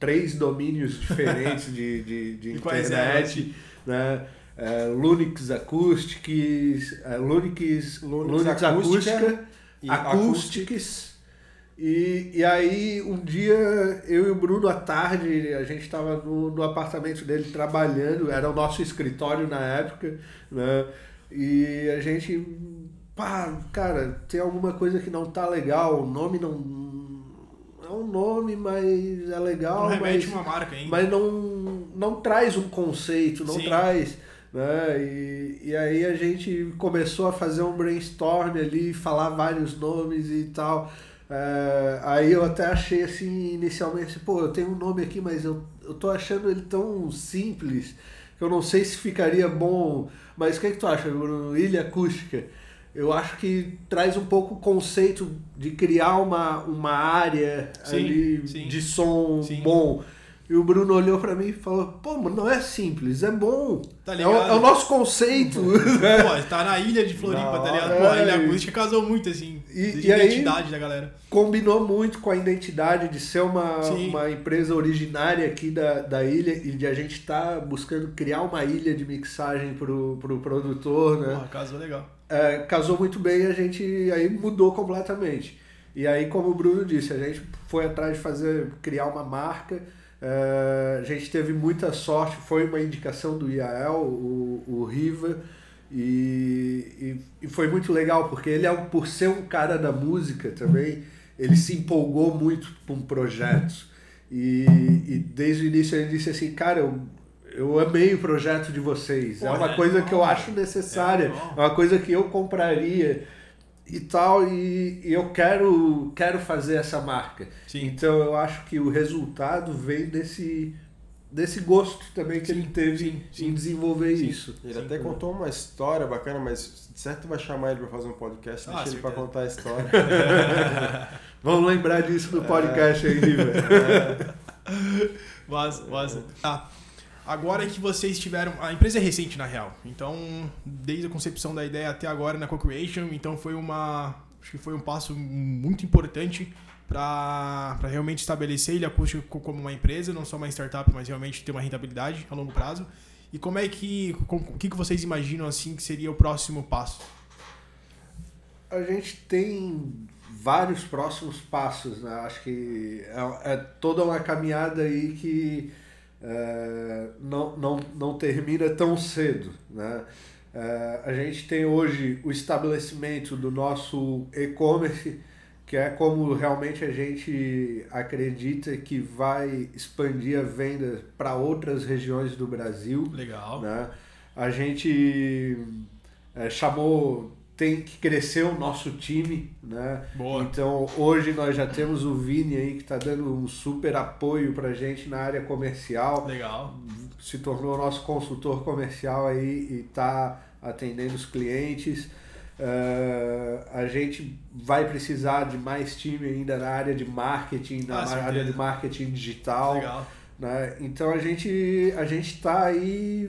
três domínios diferentes de, de, de internet, né? É, Lunix Acoustics, é, Lunix, Lunix, Lunix Acústica, Acústica e Acoustics. E, e aí, um dia, eu e o Bruno, à tarde, a gente estava no, no apartamento dele trabalhando, era o nosso escritório na época, né? E a gente, pá, cara, tem alguma coisa que não tá legal, o nome não. É um nome, mas é legal, Não remete mas, uma marca ainda. mas não, não traz um conceito, não Sim. traz. Né? E, e aí a gente começou a fazer um brainstorm ali, falar vários nomes e tal. É, aí eu até achei assim, inicialmente, pô, eu tenho um nome aqui, mas eu, eu tô achando ele tão simples que eu não sei se ficaria bom. Mas o que, é que tu acha, Bruno? Ilha Acústica. Eu acho que traz um pouco o conceito de criar uma, uma área Sim, ali sim. de som Sim. bom. E o Bruno olhou pra mim e falou: pô, mas não é simples, é bom. Tá é, o, é o nosso conceito. Pô, tá na ilha de Floripa, tá ligado? hora. Pô, a ilha É. acústica casou muito, assim. E- de e aí- identidade da galera. Combinou muito com a identidade de ser uma, Sim. uma empresa originária aqui da, da ilha e de a gente estar buscando criar uma ilha de mixagem pro, pro produtor, né? Porra, casou legal. é, casou muito bem e a gente aí mudou completamente. E aí, como o Bruno disse, a gente foi atrás de fazer, criar uma marca. É, a gente teve muita sorte, foi uma indicação do IAL, o, o Riva, e, e, e foi muito legal, porque ele, é, um- por ser um cara da música também, ele se empolgou muito com projetos. E, e desde o início ele disse assim, cara, eu, eu amei o projeto de vocês. é Pô, uma é coisa animal, que eu acho necessária, É é, uma coisa que eu compraria e tal, e, e eu quero, quero fazer essa marca. Sim. Então eu acho que o resultado vem desse, desse gosto também que Sim, ele teve sim, sim. em desenvolver Sim. isso. Ele até contou uma história bacana, mas certo vai chamar ele pra fazer um podcast, Ah, deixa ele certeza. contar a história. Vamos lembrar disso no podcast aí, velho. Massa, massa. Tá. Agora que vocês tiveram. A empresa é recente, na real. Então, desde a concepção da ideia até agora na Co-Creation, então foi uma. Acho que foi um passo muito importante para realmente estabelecer Ilha Acústica co- como uma empresa, não só uma startup, mas realmente ter uma rentabilidade a longo prazo. E como é que. O que que vocês imaginam assim que seria o próximo passo? A gente tem vários próximos passos, né? Acho que é, é toda uma caminhada aí que é, não, não, não termina tão cedo, né? É, a gente tem hoje o estabelecimento do nosso e-commerce, que é como realmente a gente acredita que vai expandir a venda para outras regiões do Brasil Legal. né? A gente é, chamou, tem que crescer o nosso time, né? Boa. Então hoje nós já temos o Vini aí que está dando um super apoio pra gente na área comercial, Legal. se tornou nosso consultor comercial aí e está atendendo os clientes. É, a gente vai precisar de mais time ainda na área de marketing, na Ah, área de marketing digital Legal. né? Então a gente a gente está aí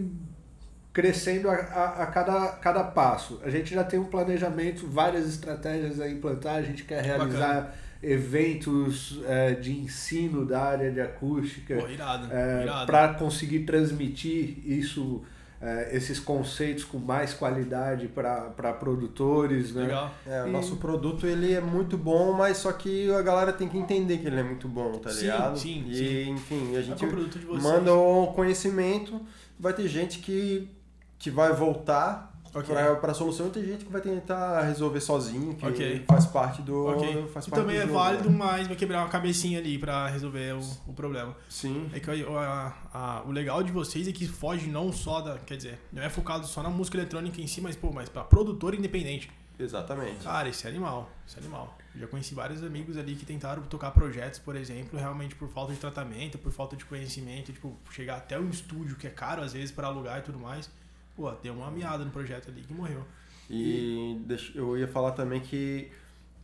crescendo a, a, a cada, cada passo. A gente já tem um planejamento, várias estratégias a implantar. A gente quer realizar eventos eh, de ensino da área de acústica Pô, irado. é, para conseguir transmitir isso, eh, esses conceitos com mais qualidade para produtores, né? Legal. É, o E- nosso produto ele é muito bom, mas só que a galera tem que entender que ele é muito bom, tá Sim, ligado? sim, e sim. enfim, a É gente com o produto de vocês. manda o conhecimento, vai ter gente que, que vai voltar Ok. para a solução e tem gente que vai tentar resolver sozinho, que Ok. faz parte do. Ok. Faz E parte também do é jogo, válido, né? mas vai quebrar uma cabecinha ali pra resolver o, o problema. Sim. É que a- a- o legal de vocês é que foge não só da. Quer dizer, não é focado só na música eletrônica em si, mas, pô, mas pra produtor independente. Exatamente. Cara, isso é animal. Isso é animal. Eu já conheci vários amigos ali que tentaram tocar projetos, por exemplo, realmente por falta de tratamento, por falta de conhecimento, tipo, chegar até um estúdio que é caro às vezes pra alugar e tudo mais. Pô, deu uma miada no projeto ali que morreu. E deixa- eu ia falar também que,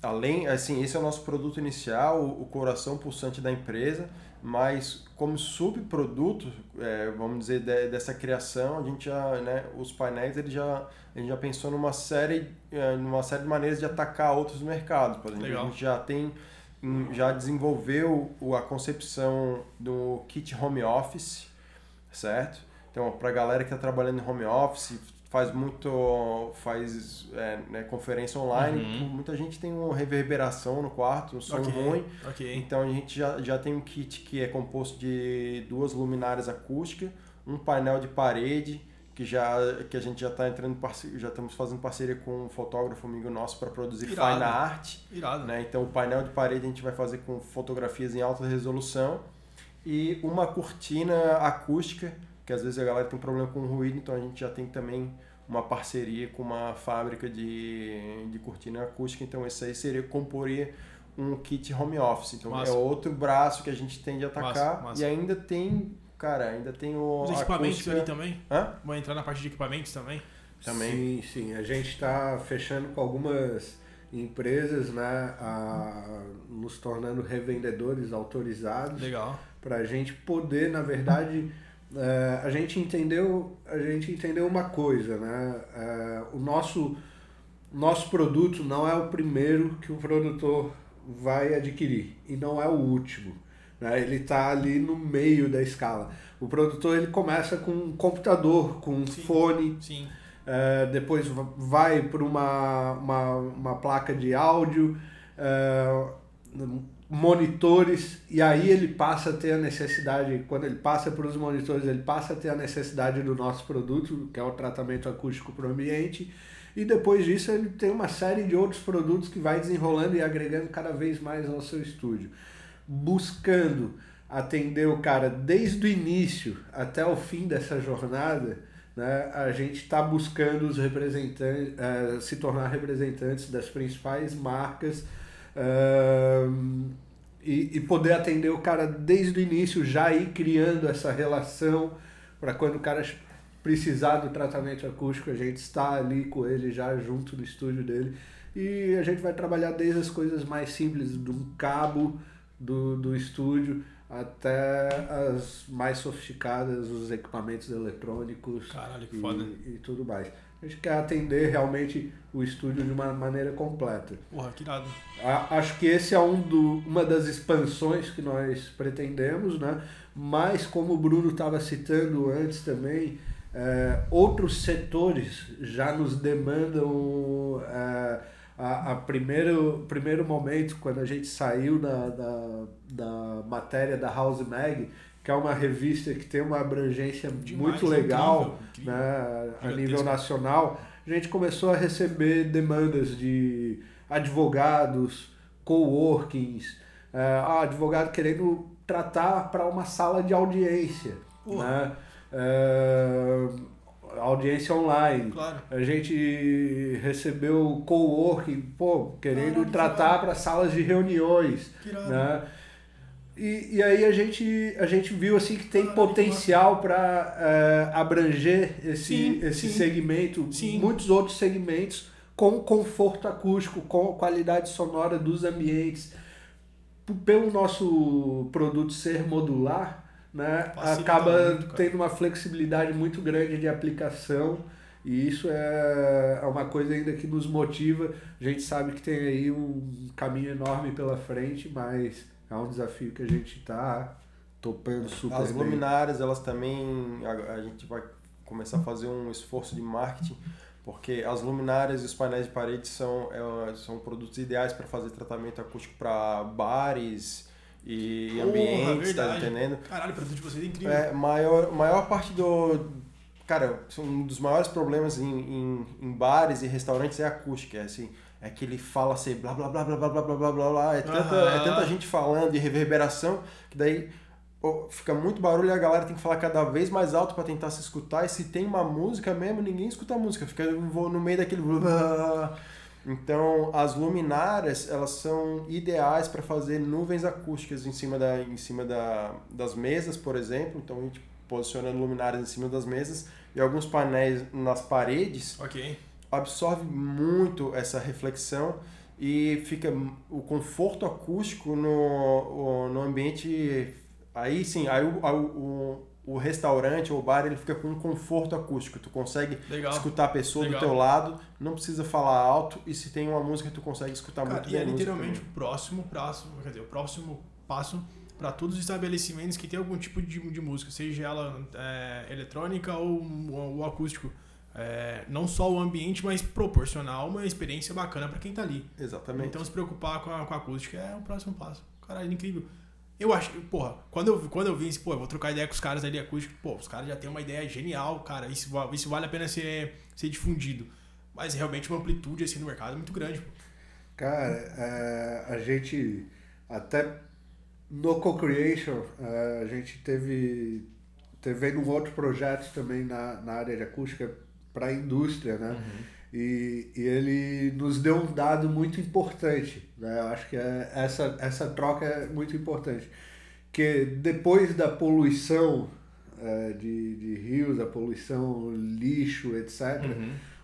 além, assim, esse é o nosso produto inicial, o coração pulsante da empresa, mas como subproduto, é, vamos dizer, de- dessa criação, a gente já, né, os painéis, ele já, a gente já pensou numa série, é, numa série de maneiras de atacar outros mercados. Por exemplo, Legal. a gente já tem já desenvolveu a concepção do kit home office, certo? Então, para a galera que está trabalhando em home office, faz muito faz é, né, conferência online uhum. muita gente tem uma reverberação no quarto um som okay. ruim okay. então a gente já, já tem um kit que é composto de duas luminárias acústicas um painel de parede que já que a gente já está entrando já estamos fazendo parceria com um fotógrafo amigo nosso para produzir Irado. fine art Irado. né então o painel de parede a gente vai fazer com fotografias em alta resolução e uma cortina acústica que às vezes a galera tem problema com ruído, então a gente já tem também uma parceria com uma fábrica de, de cortina acústica, então esse aí seria comporia um kit home office. Então massa. é outro braço que a gente tem de atacar massa, massa. e ainda tem, cara, ainda tem o Os equipamentos acústica... ali também? Hã? Vão entrar na parte de equipamentos também? Também. Sim, sim. A gente está fechando com algumas empresas, né, a, nos tornando revendedores autorizados. Legal. Para a gente poder, na verdade a gente entendeu a gente entendeu uma coisa né é, o nosso nosso produto não é o primeiro que o produtor vai adquirir e não é o último né? ele está ali no meio da escala o produtor ele começa com um computador com um sim, fone sim. É, depois vai para uma, uma, uma placa de áudio é, monitores e aí ele passa a ter a necessidade, quando ele passa para os monitores, ele passa a ter a necessidade do nosso produto, que é o tratamento acústico para o ambiente, e depois disso ele tem uma série de outros produtos que vai desenrolando e agregando cada vez mais ao seu estúdio, buscando atender o cara desde o início até o fim dessa jornada, né, a gente está buscando os representantes, uh, se tornar representantes das principais marcas Uh, e, e, poder atender o cara desde o início, já ir criando essa relação para quando o cara precisar do tratamento acústico, a gente está ali com ele já junto no estúdio dele. E a gente vai trabalhar desde as coisas mais simples, de um cabo do, do estúdio até as mais sofisticadas, os equipamentos eletrônicos Caralho, e, e tudo mais. A gente quer atender realmente o estúdio de uma maneira completa. Porra, que irado. Acho que esse é um do, uma das expansões que nós pretendemos, né? Mas como o Bruno estava citando antes também, é, outros setores já nos demandam é, a, a primeiro, primeiro momento, quando a gente saiu da, da, da matéria da House Mag, que é uma revista que tem uma abrangência Demais, muito legal incrível, incrível. Né, a nível nacional, a gente começou a receber demandas de advogados, coworkings, é, advogado querendo tratar para uma sala de audiência. Né? É, audiência online. Claro. A gente recebeu coworking, pô, querendo tratar para salas de reuniões. Que né? E, e aí a gente, a gente viu assim que tem potencial para uh, eh, abranger esse, sim, esse sim. segmento, sim. muitos outros segmentos, com conforto acústico, com qualidade sonora dos ambientes. Pelo nosso produto ser modular, né, acaba muito, tendo uma flexibilidade muito grande de aplicação. E isso é, é uma coisa ainda que nos motiva. A gente sabe que tem aí um caminho enorme pela frente, mas é um desafio que a gente está topando super As bem. luminárias, elas também, a, a, gente vai começar a fazer um esforço de marketing, porque as luminárias e os painéis de parede são, é, são produtos ideais para fazer tratamento acústico para bares e Porra, ambientes, tá entendendo? Caralho, o produto de vocês é incrível. É, maior, maior parte do... Cara, um dos maiores problemas em, em, em bares e restaurantes é acústica, é assim é que ele fala assim, blá blá blá blá blá blá blá blá blá blá, é tanta, uhum. é tanta gente falando de reverberação que daí oh, fica muito barulho e a galera tem que falar cada vez mais alto para tentar se escutar. E se tem uma música mesmo, ninguém escuta a música, fica no meio daquele. Então, as luminárias, elas são ideais para fazer nuvens acústicas em cima, da, em cima da, das mesas, por exemplo. Então, a gente posiciona luminárias em cima das mesas e alguns painéis nas paredes. Ok absorve muito essa reflexão e fica o conforto acústico no, no ambiente. Aí sim, aí o, o, o restaurante ou o bar ele fica com um conforto acústico. Tu consegue Legal. escutar a pessoa Legal. do teu lado, não precisa falar alto e se tem uma música tu consegue escutar Cara, muito e bem é a música literalmente o próximo passo, quer dizer, o próximo passo para todos os estabelecimentos que tem algum tipo de, de música, seja ela é, eletrônica ou, ou, ou acústico. É, não só o ambiente, mas proporcionar uma experiência bacana para quem tá ali. Exatamente. Então se preocupar com a, com a acústica é o próximo passo. Caralho, incrível. Eu acho, porra, quando eu, quando eu vi isso, pô, eu vou trocar ideia com os caras ali acústico, pô, os caras já têm uma ideia genial, cara, isso, isso vale a pena ser, ser difundido. Mas realmente uma amplitude assim no mercado é muito grande. pô. Cara, é, a gente até no Co-Creation é, a gente teve teve um outro projeto também na, na área de acústica para a indústria, né? E, e ele nos deu um dado muito importante, né? Eu acho que é, essa, essa troca é muito importante. Que depois da poluição é, de, de rios, a poluição, lixo, etc.,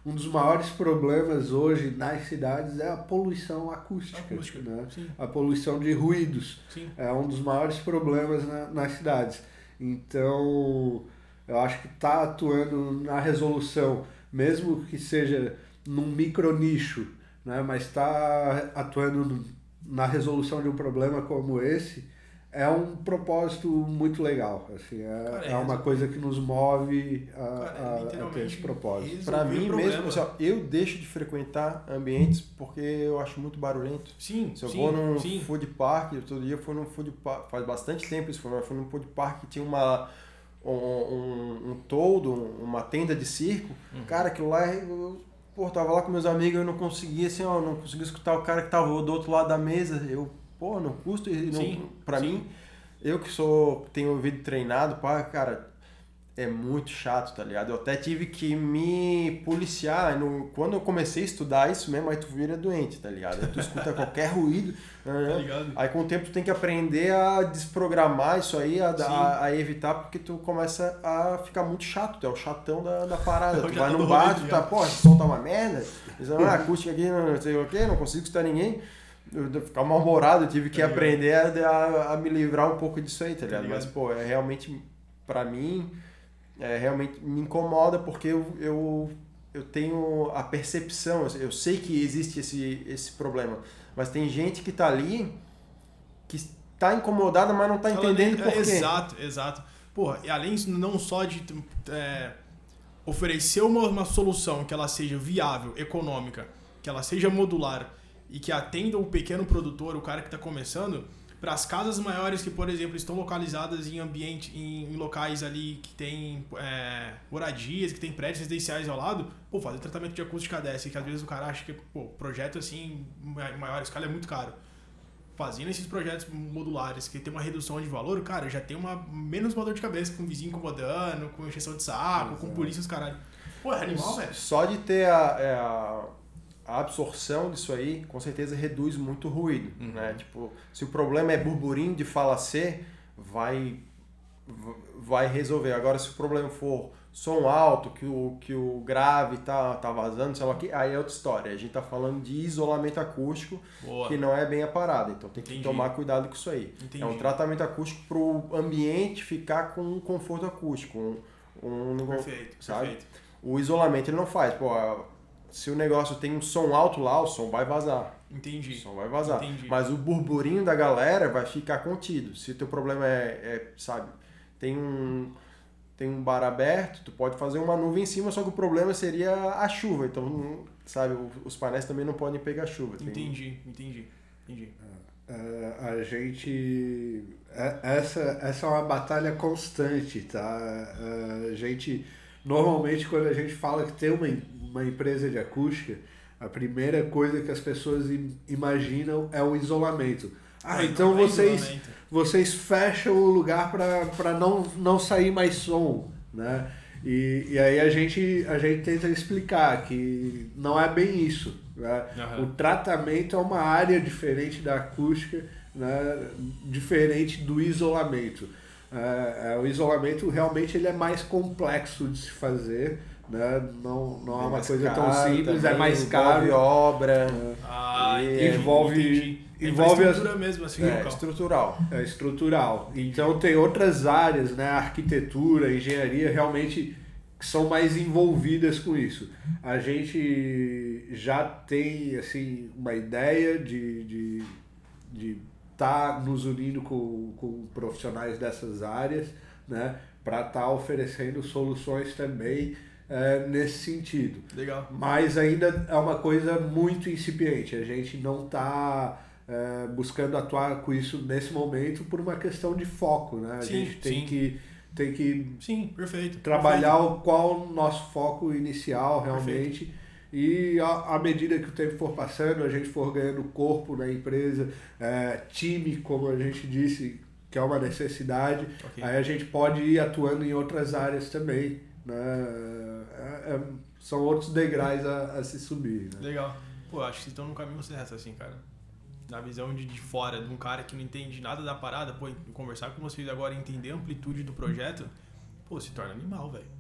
um dos maiores problemas hoje nas cidades é a poluição acústica, Acústica, né? sim. a poluição de ruídos. Sim. É um dos maiores problemas na- nas cidades. Então, eu acho que está atuando na resolução, mesmo que seja num micro nicho, né? mas está atuando na resolução de um problema como esse, é um propósito muito legal. Assim, é, Cara, é é uma coisa que nos move a, Cara, a- a ter esse propósito. o mim problema. mesmo, assim, ó, eu deixo de frequentar ambientes porque eu acho muito barulhento. Sim, Se eu sim, vou num sim. food park, outro dia eu fui num food park, faz bastante tempo isso, foi, mas fui num food park que tinha uma um, um, um toldo, uma tenda de circo. Uhum. Cara, aquilo lá, eu pô, tava lá com meus amigos, eu não conseguia assim, ó, não conseguia escutar o cara que tava do outro lado da mesa. Eu, pô, não custo e não, Sim, pra sim. mim, eu que sou tenho ouvido treinado, pá, cara, é muito chato, tá ligado? Eu até tive que me policiar. No, quando eu comecei a estudar isso mesmo, aí tu vira doente, tá ligado? Aí tu escuta qualquer ruído. Tá? Aí com o tempo tu tem que aprender a desprogramar isso aí, a, a, a evitar, porque tu começa a ficar muito chato, tu é o chatão da, da parada. É tu vai do bar, tu tá tá, pô, som tá uma merda, ah, acústica aqui não sei o que, não consigo escutar ninguém. Eu, ficar mal-humorado, eu tive que Tá aprender a, a, a me livrar um pouco disso aí, tá ligado? ligado? Mas, pô, é realmente, pra mim, é, realmente me incomoda porque eu, eu, eu tenho a percepção, eu- sei que existe esse, esse problema, mas tem gente que tá ali que está incomodada, mas não tá Ela entendendo por quê. Exato, exato. Porra, e além disso, não só de é, oferecer uma, uma solução que ela seja viável, econômica, que ela seja modular e que atenda o pequeno produtor, o cara que está começando, para as casas maiores que, por exemplo, estão localizadas em ambiente, em, locais ali que tem é, moradias, que tem prédios residenciais ao lado, pô, fazer tratamento de acústica dessa, que às vezes o cara acha que, pô, projeto assim, em maior escala é muito caro fazendo esses projetos modulares que tem uma redução de valor, cara, já tem uma menos uma dor de cabeça com o vizinho incomodando, com encheção de saco, com polícia os caralho. Pô, é animal, velho. Só de ter a, é, a, a absorção disso aí, com certeza reduz muito o ruído, Uhum. né? Tipo, se o problema é burburinho de fala C, vai vai resolver. Agora, se o problema for som alto, que o, que o grave tá, tá vazando, sei lá o que, aí é outra história. A gente tá falando de isolamento acústico, Boa. que não é bem a parada. Então tem que Entendi. tomar cuidado com isso aí. Entendi. É um tratamento acústico pro ambiente ficar com um conforto acústico. Um, um, Perfeito, sabe? perfeito. O isolamento ele não faz. Pô, se o negócio tem um som alto lá, o som vai vazar. O Entendi. som vai vazar. Entendi. Mas o burburinho da galera vai ficar contido. Se o teu problema é, é, sabe, tem um tem um bar aberto, tu pode fazer uma nuvem em cima, só que o problema seria a chuva. Então, sabe, o- os painéis também não podem pegar chuva. Tem- Entendi, entendi. Entendi. É, a gente. é- Essa, essa é uma batalha constante, tá? É, A gente. Normalmente, quando a gente fala que tem uma, uma empresa de acústica, a primeira coisa que as pessoas im- imaginam é o isolamento. Ah, então não é vocês, vocês fecham o lugar para não, não sair mais som, né? E, e aí a gente, a gente tenta explicar que não é bem isso. Né? Aham. O tratamento é uma área diferente da acústica, né? diferente do isolamento. É, é, o isolamento realmente ele é mais complexo de se fazer, né? não, não é uma mais coisa tão simples, é também, mais envolve caro. obra. Ah, E envolve entendi. envolve as, estrutura mesmo, assim, É, local. estrutural. é estrutural. Então tem outras áreas, né? Arquitetura, engenharia, realmente que são mais envolvidas com isso. A gente já tem assim uma ideia de de de estar nos unindo com, com profissionais dessas áreas, né? Para estar oferecendo soluções também é, nesse sentido. Legal. Mas ainda é uma coisa muito incipiente. A gente não está buscando atuar com isso nesse momento por uma questão de foco, né? A Sim, gente tem sim. que, tem que Sim, perfeito. trabalhar o, qual o nosso foco inicial realmente. E à medida que o tempo for passando, a gente for ganhando corpo na empresa, é, time, como a gente disse, que é uma necessidade, Perfeito. Ok. aí a gente pode ir atuando em outras áreas também. Né? É- é- são outros degraus a, a se subir. Né? Legal. Pô, acho que vocês estão no caminho certo, assim, cara. Na visão de, de fora, de um cara que não entende nada da parada, pô, conversar com vocês agora e entender a amplitude do projeto, pô, se torna animal, velho.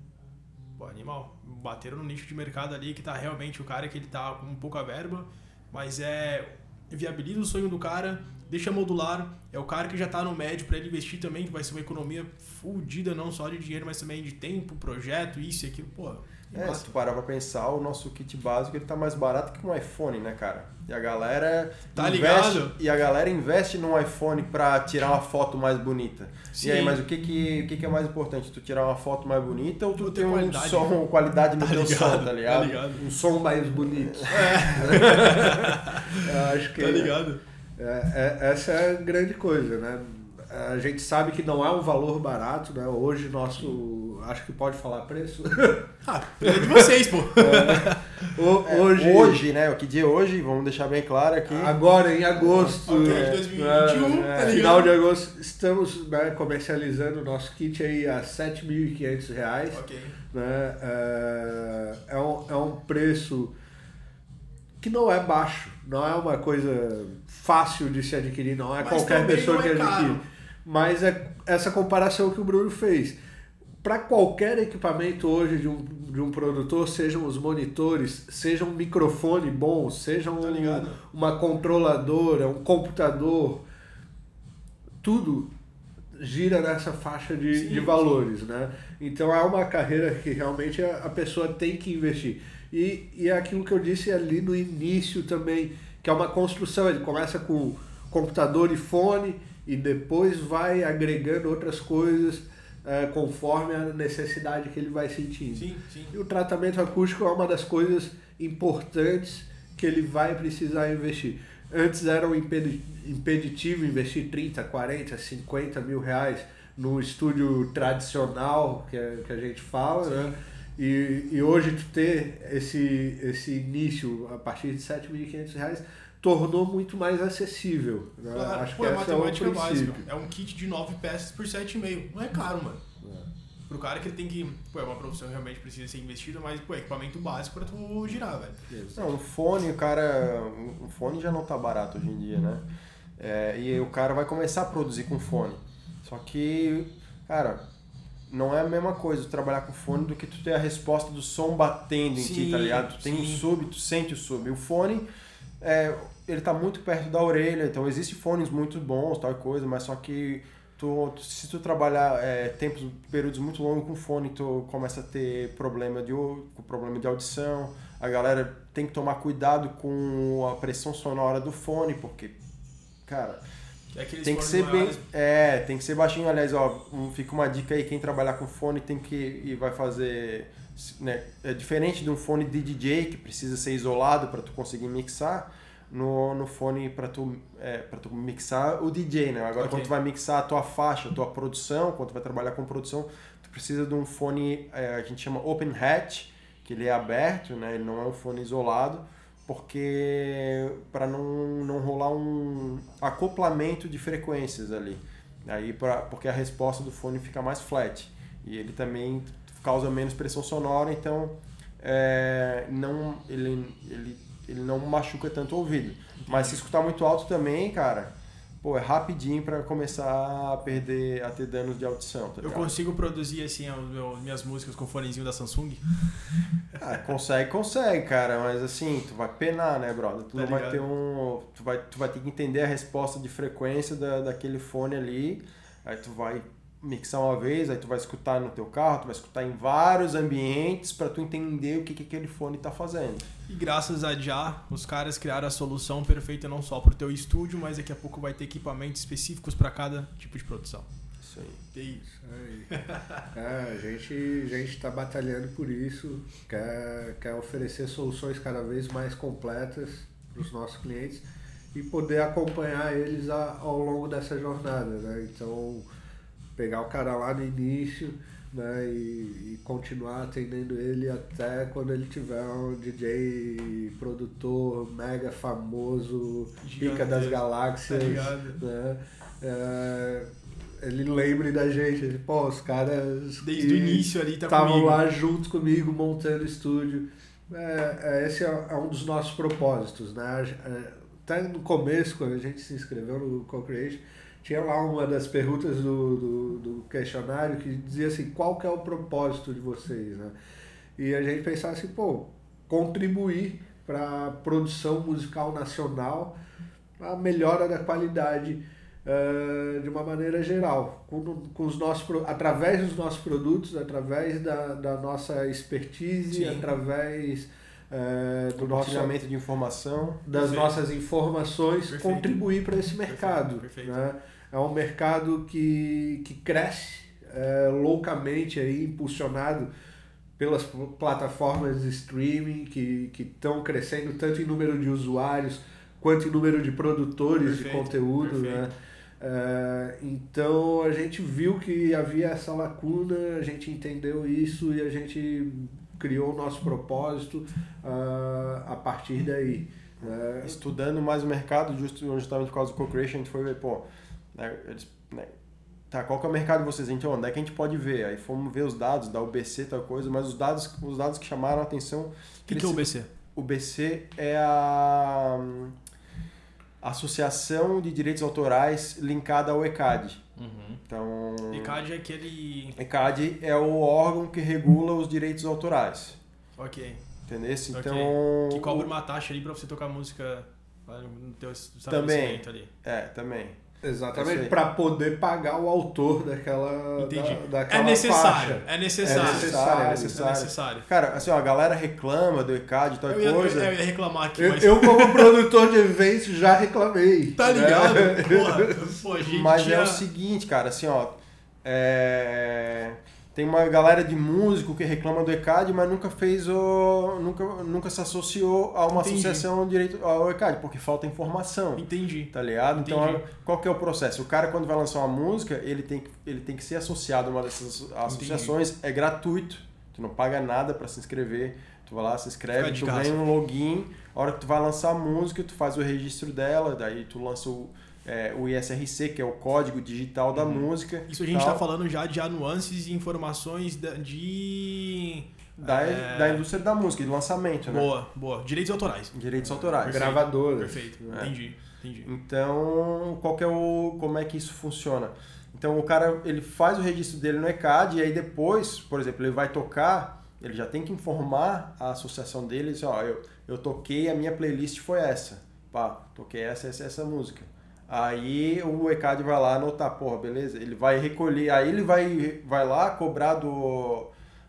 Pô, animal. Bateram no nicho de mercado ali que tá realmente o cara que ele tá com pouca verba, mas é. viabiliza o sonho do cara, deixa modular, é o cara que já tá no médio para ele investir também, que vai ser uma economia fudida, não só de dinheiro, mas também de tempo, projeto, isso e aquilo, pô. É, se tu parar pra pensar, o nosso kit básico ele tá mais barato que um iPhone, né, cara? E a galera Tá investe, ligado? E a galera investe num iPhone pra tirar uma foto mais bonita. Sim. E aí, mas o que que, o que que é mais importante? Tu tirar uma foto mais bonita ou tu Tu ter um qualidade. som, qualidade no Tá teu ligado, som, tá tá ligado? Um som mais bonito. Eu acho que Tá ligado? É, é- essa é a grande coisa, né? A gente sabe que não é um valor barato, né? Hoje nosso. Acho que pode falar preço. Ah, é de vocês, pô. O- É, hoje, hoje, né? O que dia é hoje, vamos deixar bem claro aqui. Agora em agosto. Ok, é, 2021, é, tá ligado? Final de agosto, estamos né, comercializando o nosso kit aí a 7.500 reais. ok. né? É, é, um, é um preço que não é baixo, não é uma coisa fácil de se adquirir, não é Mas qualquer pessoa não que é adquire. caro. Mas é essa comparação que o Bruno fez. Para qualquer equipamento hoje de um, de um produtor, sejam os monitores, seja um microfone bom, seja um- Tá uma controladora, um computador, tudo gira nessa faixa de, Sim, de valores, né? Então é uma carreira que realmente a, a pessoa tem que investir. E, e é aquilo que eu disse ali no início também, que é uma construção. Ele começa com computador e fone e depois vai agregando outras coisas eh, conforme a necessidade que ele vai sentindo. Sim, sim. E o tratamento acústico é uma das coisas importantes que ele vai precisar investir. Antes era um impedi- impeditivo investir 30, 40, 50 mil reais no estúdio tradicional que a, que a gente fala, né? E, e hoje tu ter esse, esse início a partir de 7.500 reais tornou muito mais acessível. Né? Claro, Acho pô, que é esse é o princípio. básica. É um kit de 9 peças por 7,5. Não é caro, mano. Pro cara que ele tem que. Pô, é uma profissão que realmente precisa ser investida, mas, pô, é equipamento básico pra tu girar, velho. Não, um fone, o cara. Um fone já não tá barato hoje em dia, né? É, e o cara vai começar a produzir com fone. Só que, cara, não é a mesma coisa tu trabalhar com fone do que tu ter a resposta do som batendo em ti, Sim, tá ligado? Tu tem um sim. sub, tu sente o sub. O fone, é, ele tá muito perto da orelha, então existem fones muito bons, tal coisa, mas só que tu, se tu trabalhar é, tempos, períodos muito longos com fone, tu começa a ter problema de, problema de audição. A galera tem que tomar cuidado com a pressão sonora do fone, porque, cara, É aqueles tem que ser bem. maiores. É, tem que ser baixinho. Aliás, ó, fica uma dica aí: quem trabalhar com fone tem que. e vai fazer. Né, é diferente de um fone de DJ que precisa ser isolado para tu conseguir mixar. No, no fone para tu, é, pra tu mixar o DJ, né? Agora, Ok. quando tu vai mixar a tua faixa, a tua produção, quando tu vai trabalhar com produção, tu precisa de um fone, é, a gente chama open hatch, que ele é aberto, né? Ele não é um fone isolado, porque para não, não rolar um acoplamento de frequências ali. Aí pra, porque a resposta do fone fica mais flat. E ele também causa menos pressão sonora, então é, não, ele, ele, ele não machuca tanto o ouvido. Mas se escutar muito alto também, cara, pô, é rapidinho para começar a perder, a ter danos de audição. Tá eu consigo produzir assim as minhas músicas com fonezinho da Samsung? Ah, consegue, consegue, cara, mas assim, tu vai penar, né, brother? Tu tá não vai ter um. Tu vai, tu vai ter que entender a resposta de frequência da, daquele fone ali. Aí tu vai mixar uma vez, aí tu vai escutar no teu carro, tu vai escutar em vários ambientes para tu entender o que, que aquele fone está fazendo. E graças a Já, os caras criaram a solução perfeita não só para o teu estúdio, mas daqui a pouco vai ter equipamentos específicos para cada tipo de produção. Isso aí. Tem isso. Aí. é, a gente a gente está batalhando por isso, quer, quer oferecer soluções cada vez mais completas para os nossos clientes e poder acompanhar eles a, ao longo dessa jornada, né? Então pegar o cara lá no início né, e, e, continuar atendendo ele até quando ele tiver um DJ produtor mega famoso, Gigante. pica das galáxias. Tá né, é, ele lembre da gente, ele, pô, os caras desde o início ali estavam lá junto comigo montando estúdio. É, é, esse é, é, um dos nossos propósitos, né? É, até no começo, quando a gente se inscreveu no Co-Creation, tinha lá uma das perguntas do, do, do, questionário que dizia assim, qual que é o propósito de vocês, né? E a gente pensava assim, pô, contribuir para a produção musical nacional, a melhora da qualidade uh, de uma maneira geral, com, com os nossos, através dos nossos produtos, através da, da nossa expertise, Sim. através é, do nosso de informação, das Perfeito. nossas informações, Perfeito. contribuir para esse mercado. Perfeito. Né? É um mercado que, que cresce é, loucamente, aí, impulsionado pelas plataformas de streaming que estão crescendo tanto em número de usuários quanto em número de produtores perfeito, de conteúdo. Né? É, então a gente viu que havia essa lacuna, a gente entendeu isso e a gente criou o nosso propósito uh, a partir daí. Né? Estudando mais o mercado, justamente por causa do co-creation, a gente foi ver, pô, né, eles, né, tá, qual que é o mercado de vocês? Então, onde é que a gente pode ver? Aí fomos ver os dados da UBC, tal coisa, mas os dados, os dados que chamaram a atenção... O que, que é o UBC? O UBC é a Associação de Direitos Autorais linkada ao ECAD. Uhum. Então, ECAD é aquele... ECAD é o órgão que regula os direitos autorais. Ok. Entendeu? Então... Okay. Que cobra uma taxa ali para você tocar música no teu estabelecimento também, ali. É, também. Exatamente, para poder pagar o autor daquela, Entendi. Da, daquela é necessário, faixa. É necessário. É necessário, é necessário. É necessário. Cara, assim, ó, a galera reclama do ECAD e tal eu ia, coisa. Eu, ia reclamar aqui, eu, mas... eu, como produtor de eventos, já reclamei. Tá ligado? Né? Porra, pô, gente Mas tinha... é o seguinte, cara, assim, ó... É tem uma galera de músico que reclama do ECAD, mas nunca fez o. nunca, nunca se associou a uma Entendi. associação direito ao ECAD, porque falta informação. Entendi. Tá ligado? Então, Entendi. Então, qual que é o processo? O cara, quando vai lançar uma música, ele tem, ele tem que ser associado a uma dessas associações, Entendi. é gratuito, tu não paga nada para se inscrever. Tu vai lá, se inscreve, tu ganha um login, a hora que tu vai lançar a música, tu faz o registro dela, daí tu lança o é, o ISRC, que é o código digital da uhum. música. Isso a gente está falando já de nuances e informações de. Da, é... da indústria da música, de lançamento, né? Boa, boa. Direitos autorais. Direitos autorais. Gravadoras. Perfeito, é. entendi, entendi. Então, qual que é o, como é que isso funciona? Então, o cara ele faz o registro dele no ECAD e aí depois, por exemplo, ele vai tocar, ele já tem que informar a associação dele, ó, eu, eu toquei, a minha playlist foi essa. Pá, toquei essa, essa, essa música. Aí o ECAD vai lá anotar, porra, beleza? Ele vai recolher, aí ele vai, vai lá cobrar do,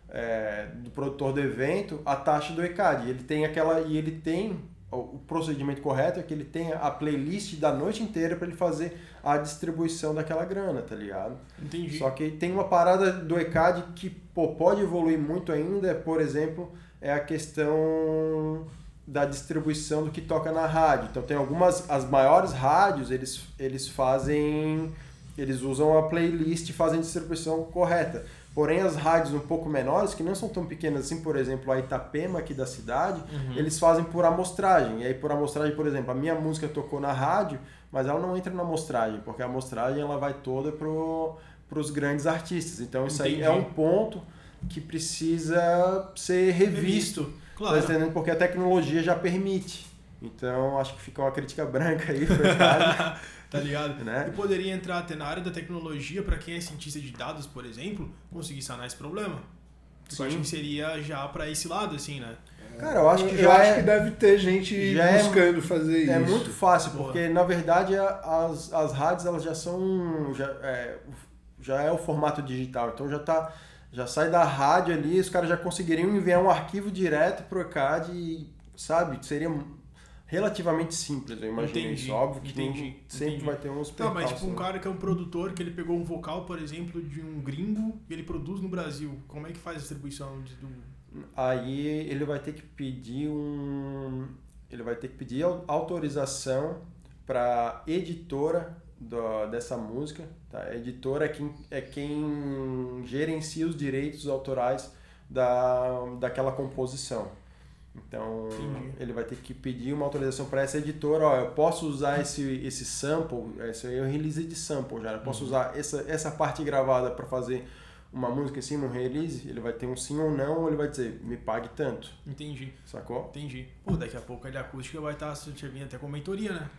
é, do produtor do evento a taxa do ECAD. Ele tem aquela. E ele tem. O procedimento correto é que ele tem a playlist da noite inteira para ele fazer a distribuição daquela grana, tá ligado? Entendi. Só que tem uma parada do ECAD que pô, pode evoluir muito ainda, por exemplo, é a questão da distribuição do que toca na rádio. Então tem algumas as maiores rádios, eles eles fazem eles usam a playlist e fazem a distribuição correta. Porém, as rádios um pouco menores, que não são tão pequenas assim, por exemplo, a Itapema aqui da cidade, uhum. eles fazem por amostragem. E aí, por amostragem, por exemplo, a minha música tocou na rádio, mas ela não entra na amostragem, porque a amostragem ela vai toda para os grandes artistas. Então, isso Entendi. aí é um ponto que precisa ser revisto. revisto. Claro. Tá? Porque a tecnologia já permite. Então acho que fica uma crítica branca aí cara. tá ligado? Né? E poderia entrar até na área da tecnologia para quem é cientista de dados, por exemplo, conseguir sanar esse problema. Eu acho que seria já para esse lado, assim, né? Cara, eu acho que eu já acho é, que deve ter gente já é- buscando fazer isso. é muito fácil, Boa. porque na verdade as, as rádios elas já são já é, já é o formato digital, então já tá já sai da rádio ali, os caras já conseguiriam enviar um arquivo direto pro ECAD e, sabe, seria relativamente simples, eu imagino Entendi, isso. Óbvio que tem- entendi, sempre entendi. vai ter uns Tá, mas tipo um né? cara que é um produtor, que ele pegou um vocal, por exemplo, de um gringo e ele produz no Brasil. Como é que faz a distribuição de, do... Aí ele vai ter que pedir um. Ele vai ter que pedir au- autorização para editora do- dessa música. Tá? A editora é quem, é quem gerencia os direitos autorais da, daquela composição. Então ele vai ter que pedir uma autorização para essa editora. Ó, eu posso usar esse, esse sample, esse o release de sample já. Eu posso usar essa, essa parte gravada para fazer uma música em cima, um release. Ele vai ter um sim ou não, ou ele vai dizer, me pague tanto. Entendi, Sacou? entendi. Pô, daqui a pouco a Ilha Acústica vai estar servindo até com mentoria, né?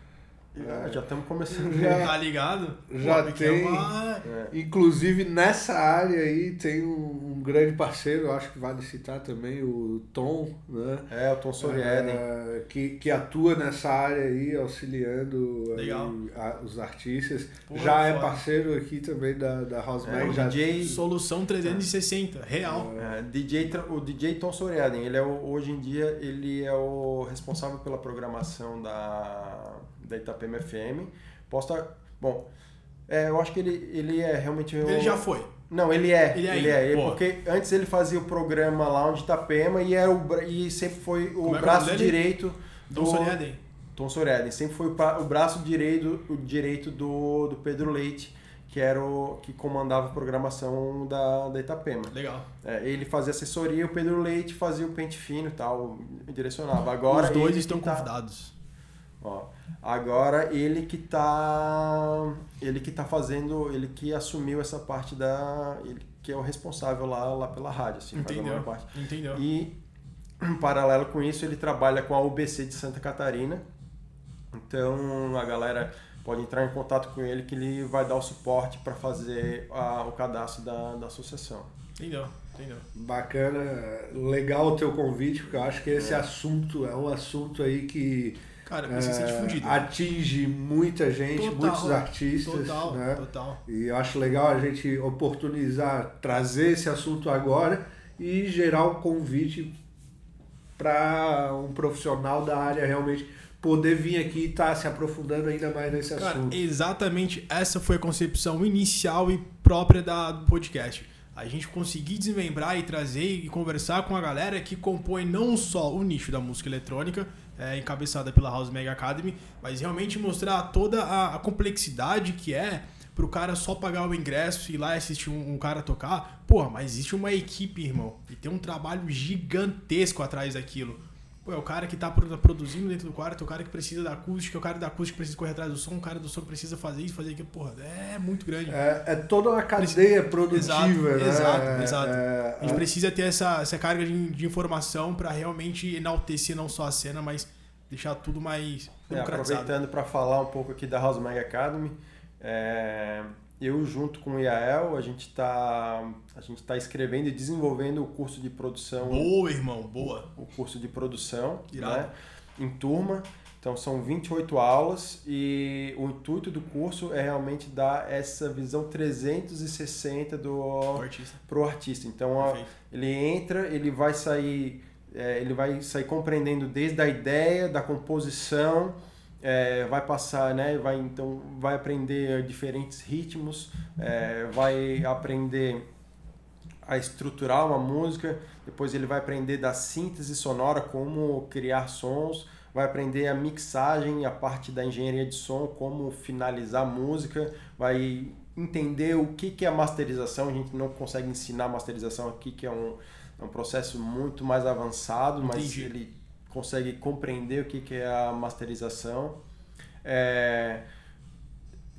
Ah, já estamos começando. Já- Tá ligado? já Pô, tem- É uma... É. Inclusive nessa área aí tem um, um grande parceiro, eu acho que vale citar também, o Tom, né? É, o Tom Sorieden. É, que, que atua nessa área aí, auxiliando aí Legal. a- os artistas. Pô, já é foda. parceiro aqui também da, da House É, Mag, já DJ, Solução 360, real. é, DJ, tra- o DJ Tom Sorieden, ele é o, hoje em dia ele é o responsável pela programação da, da Itapema FM. Posta, bom, é, eu acho que ele, ele é realmente Ele já foi. Não, ele é. Ele Ele é é. ainda, Ele- boa. porque antes ele fazia o programa lá onde Itapema e, era o, e sempre foi o Como é é braço direito Dom Soriaden. Tom Soriaden. Sempre foi o, braço direito, o direito do, do Pedro Leite, que era o que comandava a programação da, da Itapema. Legal. É, ele fazia assessoria, o Pedro Leite fazia o pente fino e tal, direcionava. Agora Os dois ele estão tá- convidados. Ó, agora ele que tá ele que tá fazendo, ele que assumiu essa parte da, ele que é o responsável lá, lá pela rádio, assim, Entendeu? parte. Entendeu? E em paralelo com isso, ele trabalha com a UBC de Santa Catarina. Então a galera pode entrar em contato com ele que ele vai dar o suporte para fazer a- o cadastro da, da associação. Entendeu? Entendeu? Bacana, legal o teu convite, porque eu acho que esse assunto é um assunto aí que Cara, você se sente é, atinge muita gente, Total, muitos artistas, Total, né? total. E eu acho legal a gente oportunizar, trazer esse assunto agora e gerar um convite para um profissional da área realmente poder vir aqui e estar se aprofundando ainda mais nesse Cara, assunto. exatamente essa foi a concepção inicial e própria da, do podcast. A gente conseguir desmembrar e trazer e conversar com a galera que compõe não só o nicho da música eletrônica, é, encabeçada pela House Mega Academy, mas realmente mostrar toda a, a complexidade que é pro cara só pagar o ingresso e ir lá assistir um, um cara tocar. Porra, mas existe uma equipe, irmão, e tem um trabalho gigantesco atrás daquilo. Pô, é o cara que tá pro- produzindo dentro do quarto, é o cara que precisa da acústica, é o cara da acústica que precisa correr atrás do som, o cara do som precisa fazer isso, fazer aquilo. Porra, é muito grande. É, é toda uma cadeia produtiva, né? exato, É, exato. é, A gente precisa ter essa, essa carga de, de informação pra realmente enaltecer não só a cena, mas deixar tudo mais É, democratizado. aproveitando para falar um pouco aqui da House Mag Academy, é, eu junto com o Iael, a gente está a gente tá escrevendo e desenvolvendo o curso de produção Boa, irmão, boa. o curso de produção Irado. né, em turma. Então são 28 aulas e o intuito do curso é realmente dar essa visão 360 do O artista. pro artista. Então ó, ele entra, ele vai sair, é, ele vai sair compreendendo desde a ideia, da composição, é, vai passar, né? Vai então vai aprender diferentes ritmos, é, vai aprender a estruturar uma música, depois ele vai aprender da síntese sonora, como criar sons, vai aprender a mixagem, a parte da engenharia de som, como finalizar a música, vai entender o que, que é masterização, a gente não consegue ensinar masterização aqui, que é um, é um processo muito mais avançado, mas Entendi. ele consegue compreender o que, que é a masterização. É,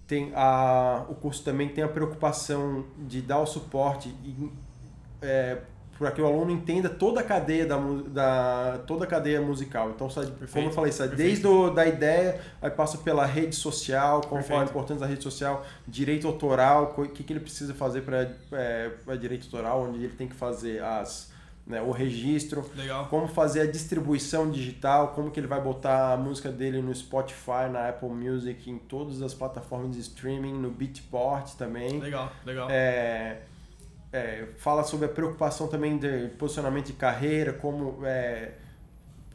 tem a, o curso também tem a preocupação de dar o suporte é, para que o aluno entenda toda a cadeia da, da toda a cadeia musical. Então, sai, como eu falei, sai desde o, da ideia, aí passa pela rede social, qual a importância da rede social, direito autoral, o que, que ele precisa fazer para é, direito autoral, onde ele tem que fazer as né, o registro, Legal. como fazer a distribuição digital, como que ele vai botar a música dele no Spotify, na Apple Music, em todas as plataformas de streaming, no Beatport também. Legal, legal. É, é, fala sobre a preocupação também de posicionamento de carreira, como, é,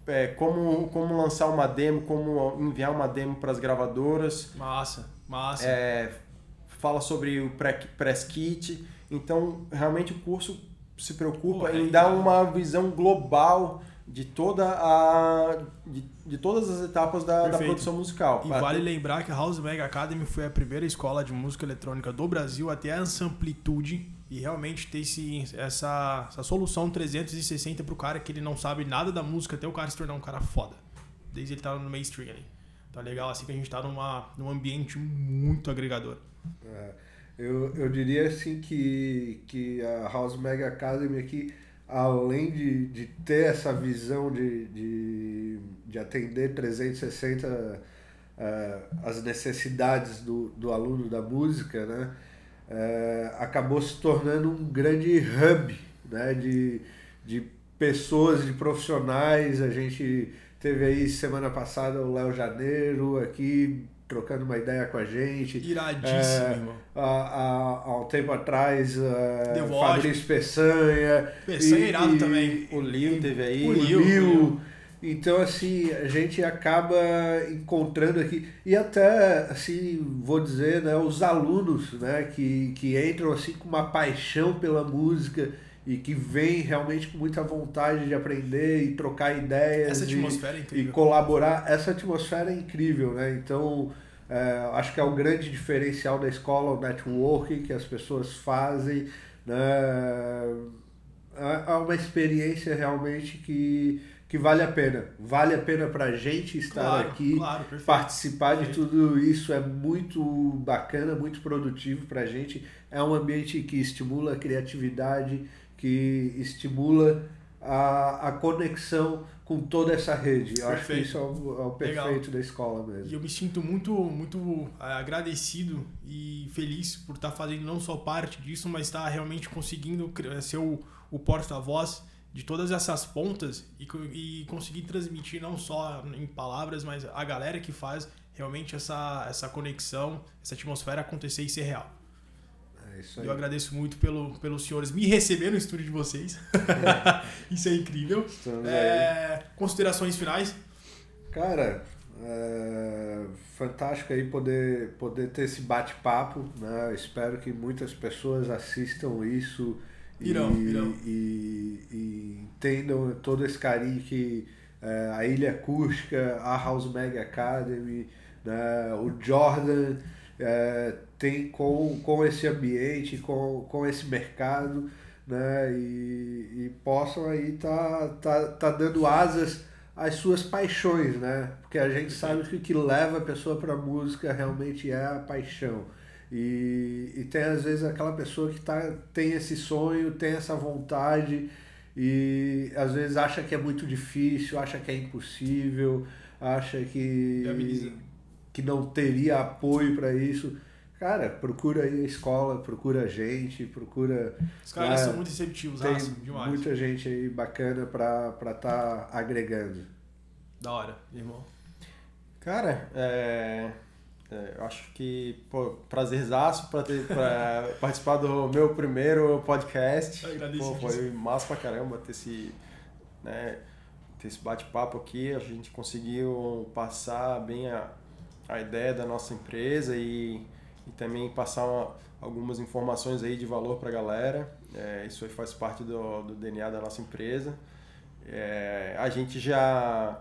é, como, como lançar uma demo, como enviar uma demo para as gravadoras. Massa, massa. É, fala sobre o press kit. Então, realmente o curso se preocupa Pô, em dar uma visão global de toda a de, de todas as etapas da, da produção musical. E vale ter... lembrar que a House Mega Academy foi a primeira escola de música eletrônica do Brasil até a Amplitude e realmente ter esse, essa, essa solução 360 pro cara que ele não sabe nada da música até o cara se tornar um cara foda. Desde ele tá no mainstream ali. Tá legal assim que a gente tá numa, num ambiente muito agregador. É, eu, eu diria assim que, que a House Mega Academy aqui, além de, de ter essa visão de, de, de atender 360 uh, é, as necessidades do, do aluno da música, né? é, acabou se tornando um grande hub né, de, de pessoas, de profissionais. A gente teve aí semana passada o Léo Janeiro aqui trocando uma ideia com a gente. Iradíssimo, é. Há, há, há um tempo atrás, é, Fabrício Peçanha. Peçanha e, irado e, também. O Lil teve aí. O Lil. Então, assim, a gente acaba encontrando aqui, e até, assim, vou dizer, né, os alunos, né, que, que entram, assim, com uma paixão pela música e que vêm realmente com muita vontade de aprender e trocar ideias. E, é. E colaborar. Essa atmosfera é incrível, né? Então, é, acho que é o grande diferencial da escola, o networking que as pessoas fazem, né? É, é uma experiência realmente que que vale a pena. Vale a pena para a gente estar claro, aqui, claro, participar de tudo isso. É muito bacana, muito produtivo para a gente. É um ambiente que estimula a criatividade, que estimula a, a conexão com toda essa rede. Eu acho que isso é o, é o perfeito Legal. da escola mesmo. E eu me sinto muito, muito é, agradecido e feliz por estar fazendo não só parte disso, mas estar realmente conseguindo ser o, o porta-voz de todas essas pontas e, e conseguir transmitir não só em palavras, mas a galera que faz realmente essa, essa conexão, essa atmosfera acontecer e ser real. É isso aí. Eu agradeço muito pelo, pelos senhores me receber no estúdio de vocês. isso é incrível. É, considerações finais? Cara, é fantástico aí poder, poder ter esse bate-papo. Né? Espero que muitas pessoas assistam isso Irão, e, irão. E, e, entendam todo esse carinho que é, a Ilha Acústica, a House Mag Academy, né, o Jordan é, tem com, com esse ambiente, com, com esse mercado, né, e, e possam aí tá, tá, tá dando asas às suas paixões, né? Porque a gente sabe que o que leva a pessoa para música realmente é a paixão. E, e tem às vezes aquela pessoa que tá, tem esse sonho, tem essa vontade e às vezes acha que é muito difícil, acha que é impossível, acha que, que não teria apoio para isso. Cara, procura aí a escola, procura a gente, procura. Os caras são muito receptivos, tem nossa, demais. Muita gente aí bacana pra estar tá agregando. Da hora, irmão. Cara, é é, eu acho que, pô, prazerzaço pra, ter, pra participar do meu primeiro podcast. Pô, foi massa pra caramba ter esse, né, ter esse bate-papo aqui. A gente conseguiu passar bem a, a ideia da nossa empresa e, e também passar uma, algumas informações aí de valor pra galera. É, isso aí faz parte do, do DNA da nossa empresa. É, a gente já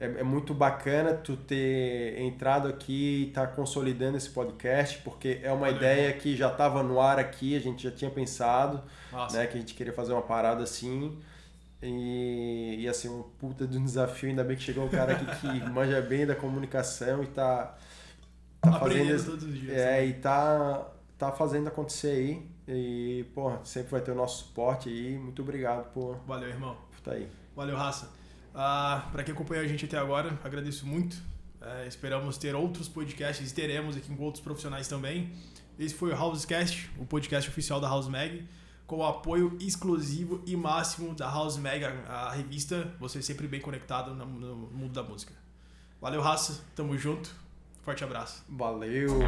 é, é, muito bacana tu ter entrado aqui e estar tá consolidando esse podcast, porque é uma ideia que já estava no ar aqui, a gente já tinha pensado, né, que a gente queria fazer uma parada assim. E ia ser um puta de um desafio, ainda bem que chegou um cara aqui que manja bem da comunicação e tá, tá fazendo todos os dias. É, né? e tá, tá fazendo acontecer aí. E, pô, sempre vai ter o nosso suporte aí. Muito obrigado por, Valeu, irmão. por estar aí. Valeu, raça. Ah, para quem acompanhou a gente até agora, agradeço muito. É, esperamos ter outros podcasts, teremos aqui com outros profissionais também. Esse foi o Housecast, o podcast oficial da House Mag, com o apoio exclusivo e máximo da House Mag, a, a revista. Você sempre bem conectado no, no mundo da música. Valeu, raça. Tamo junto. Forte abraço. Valeu!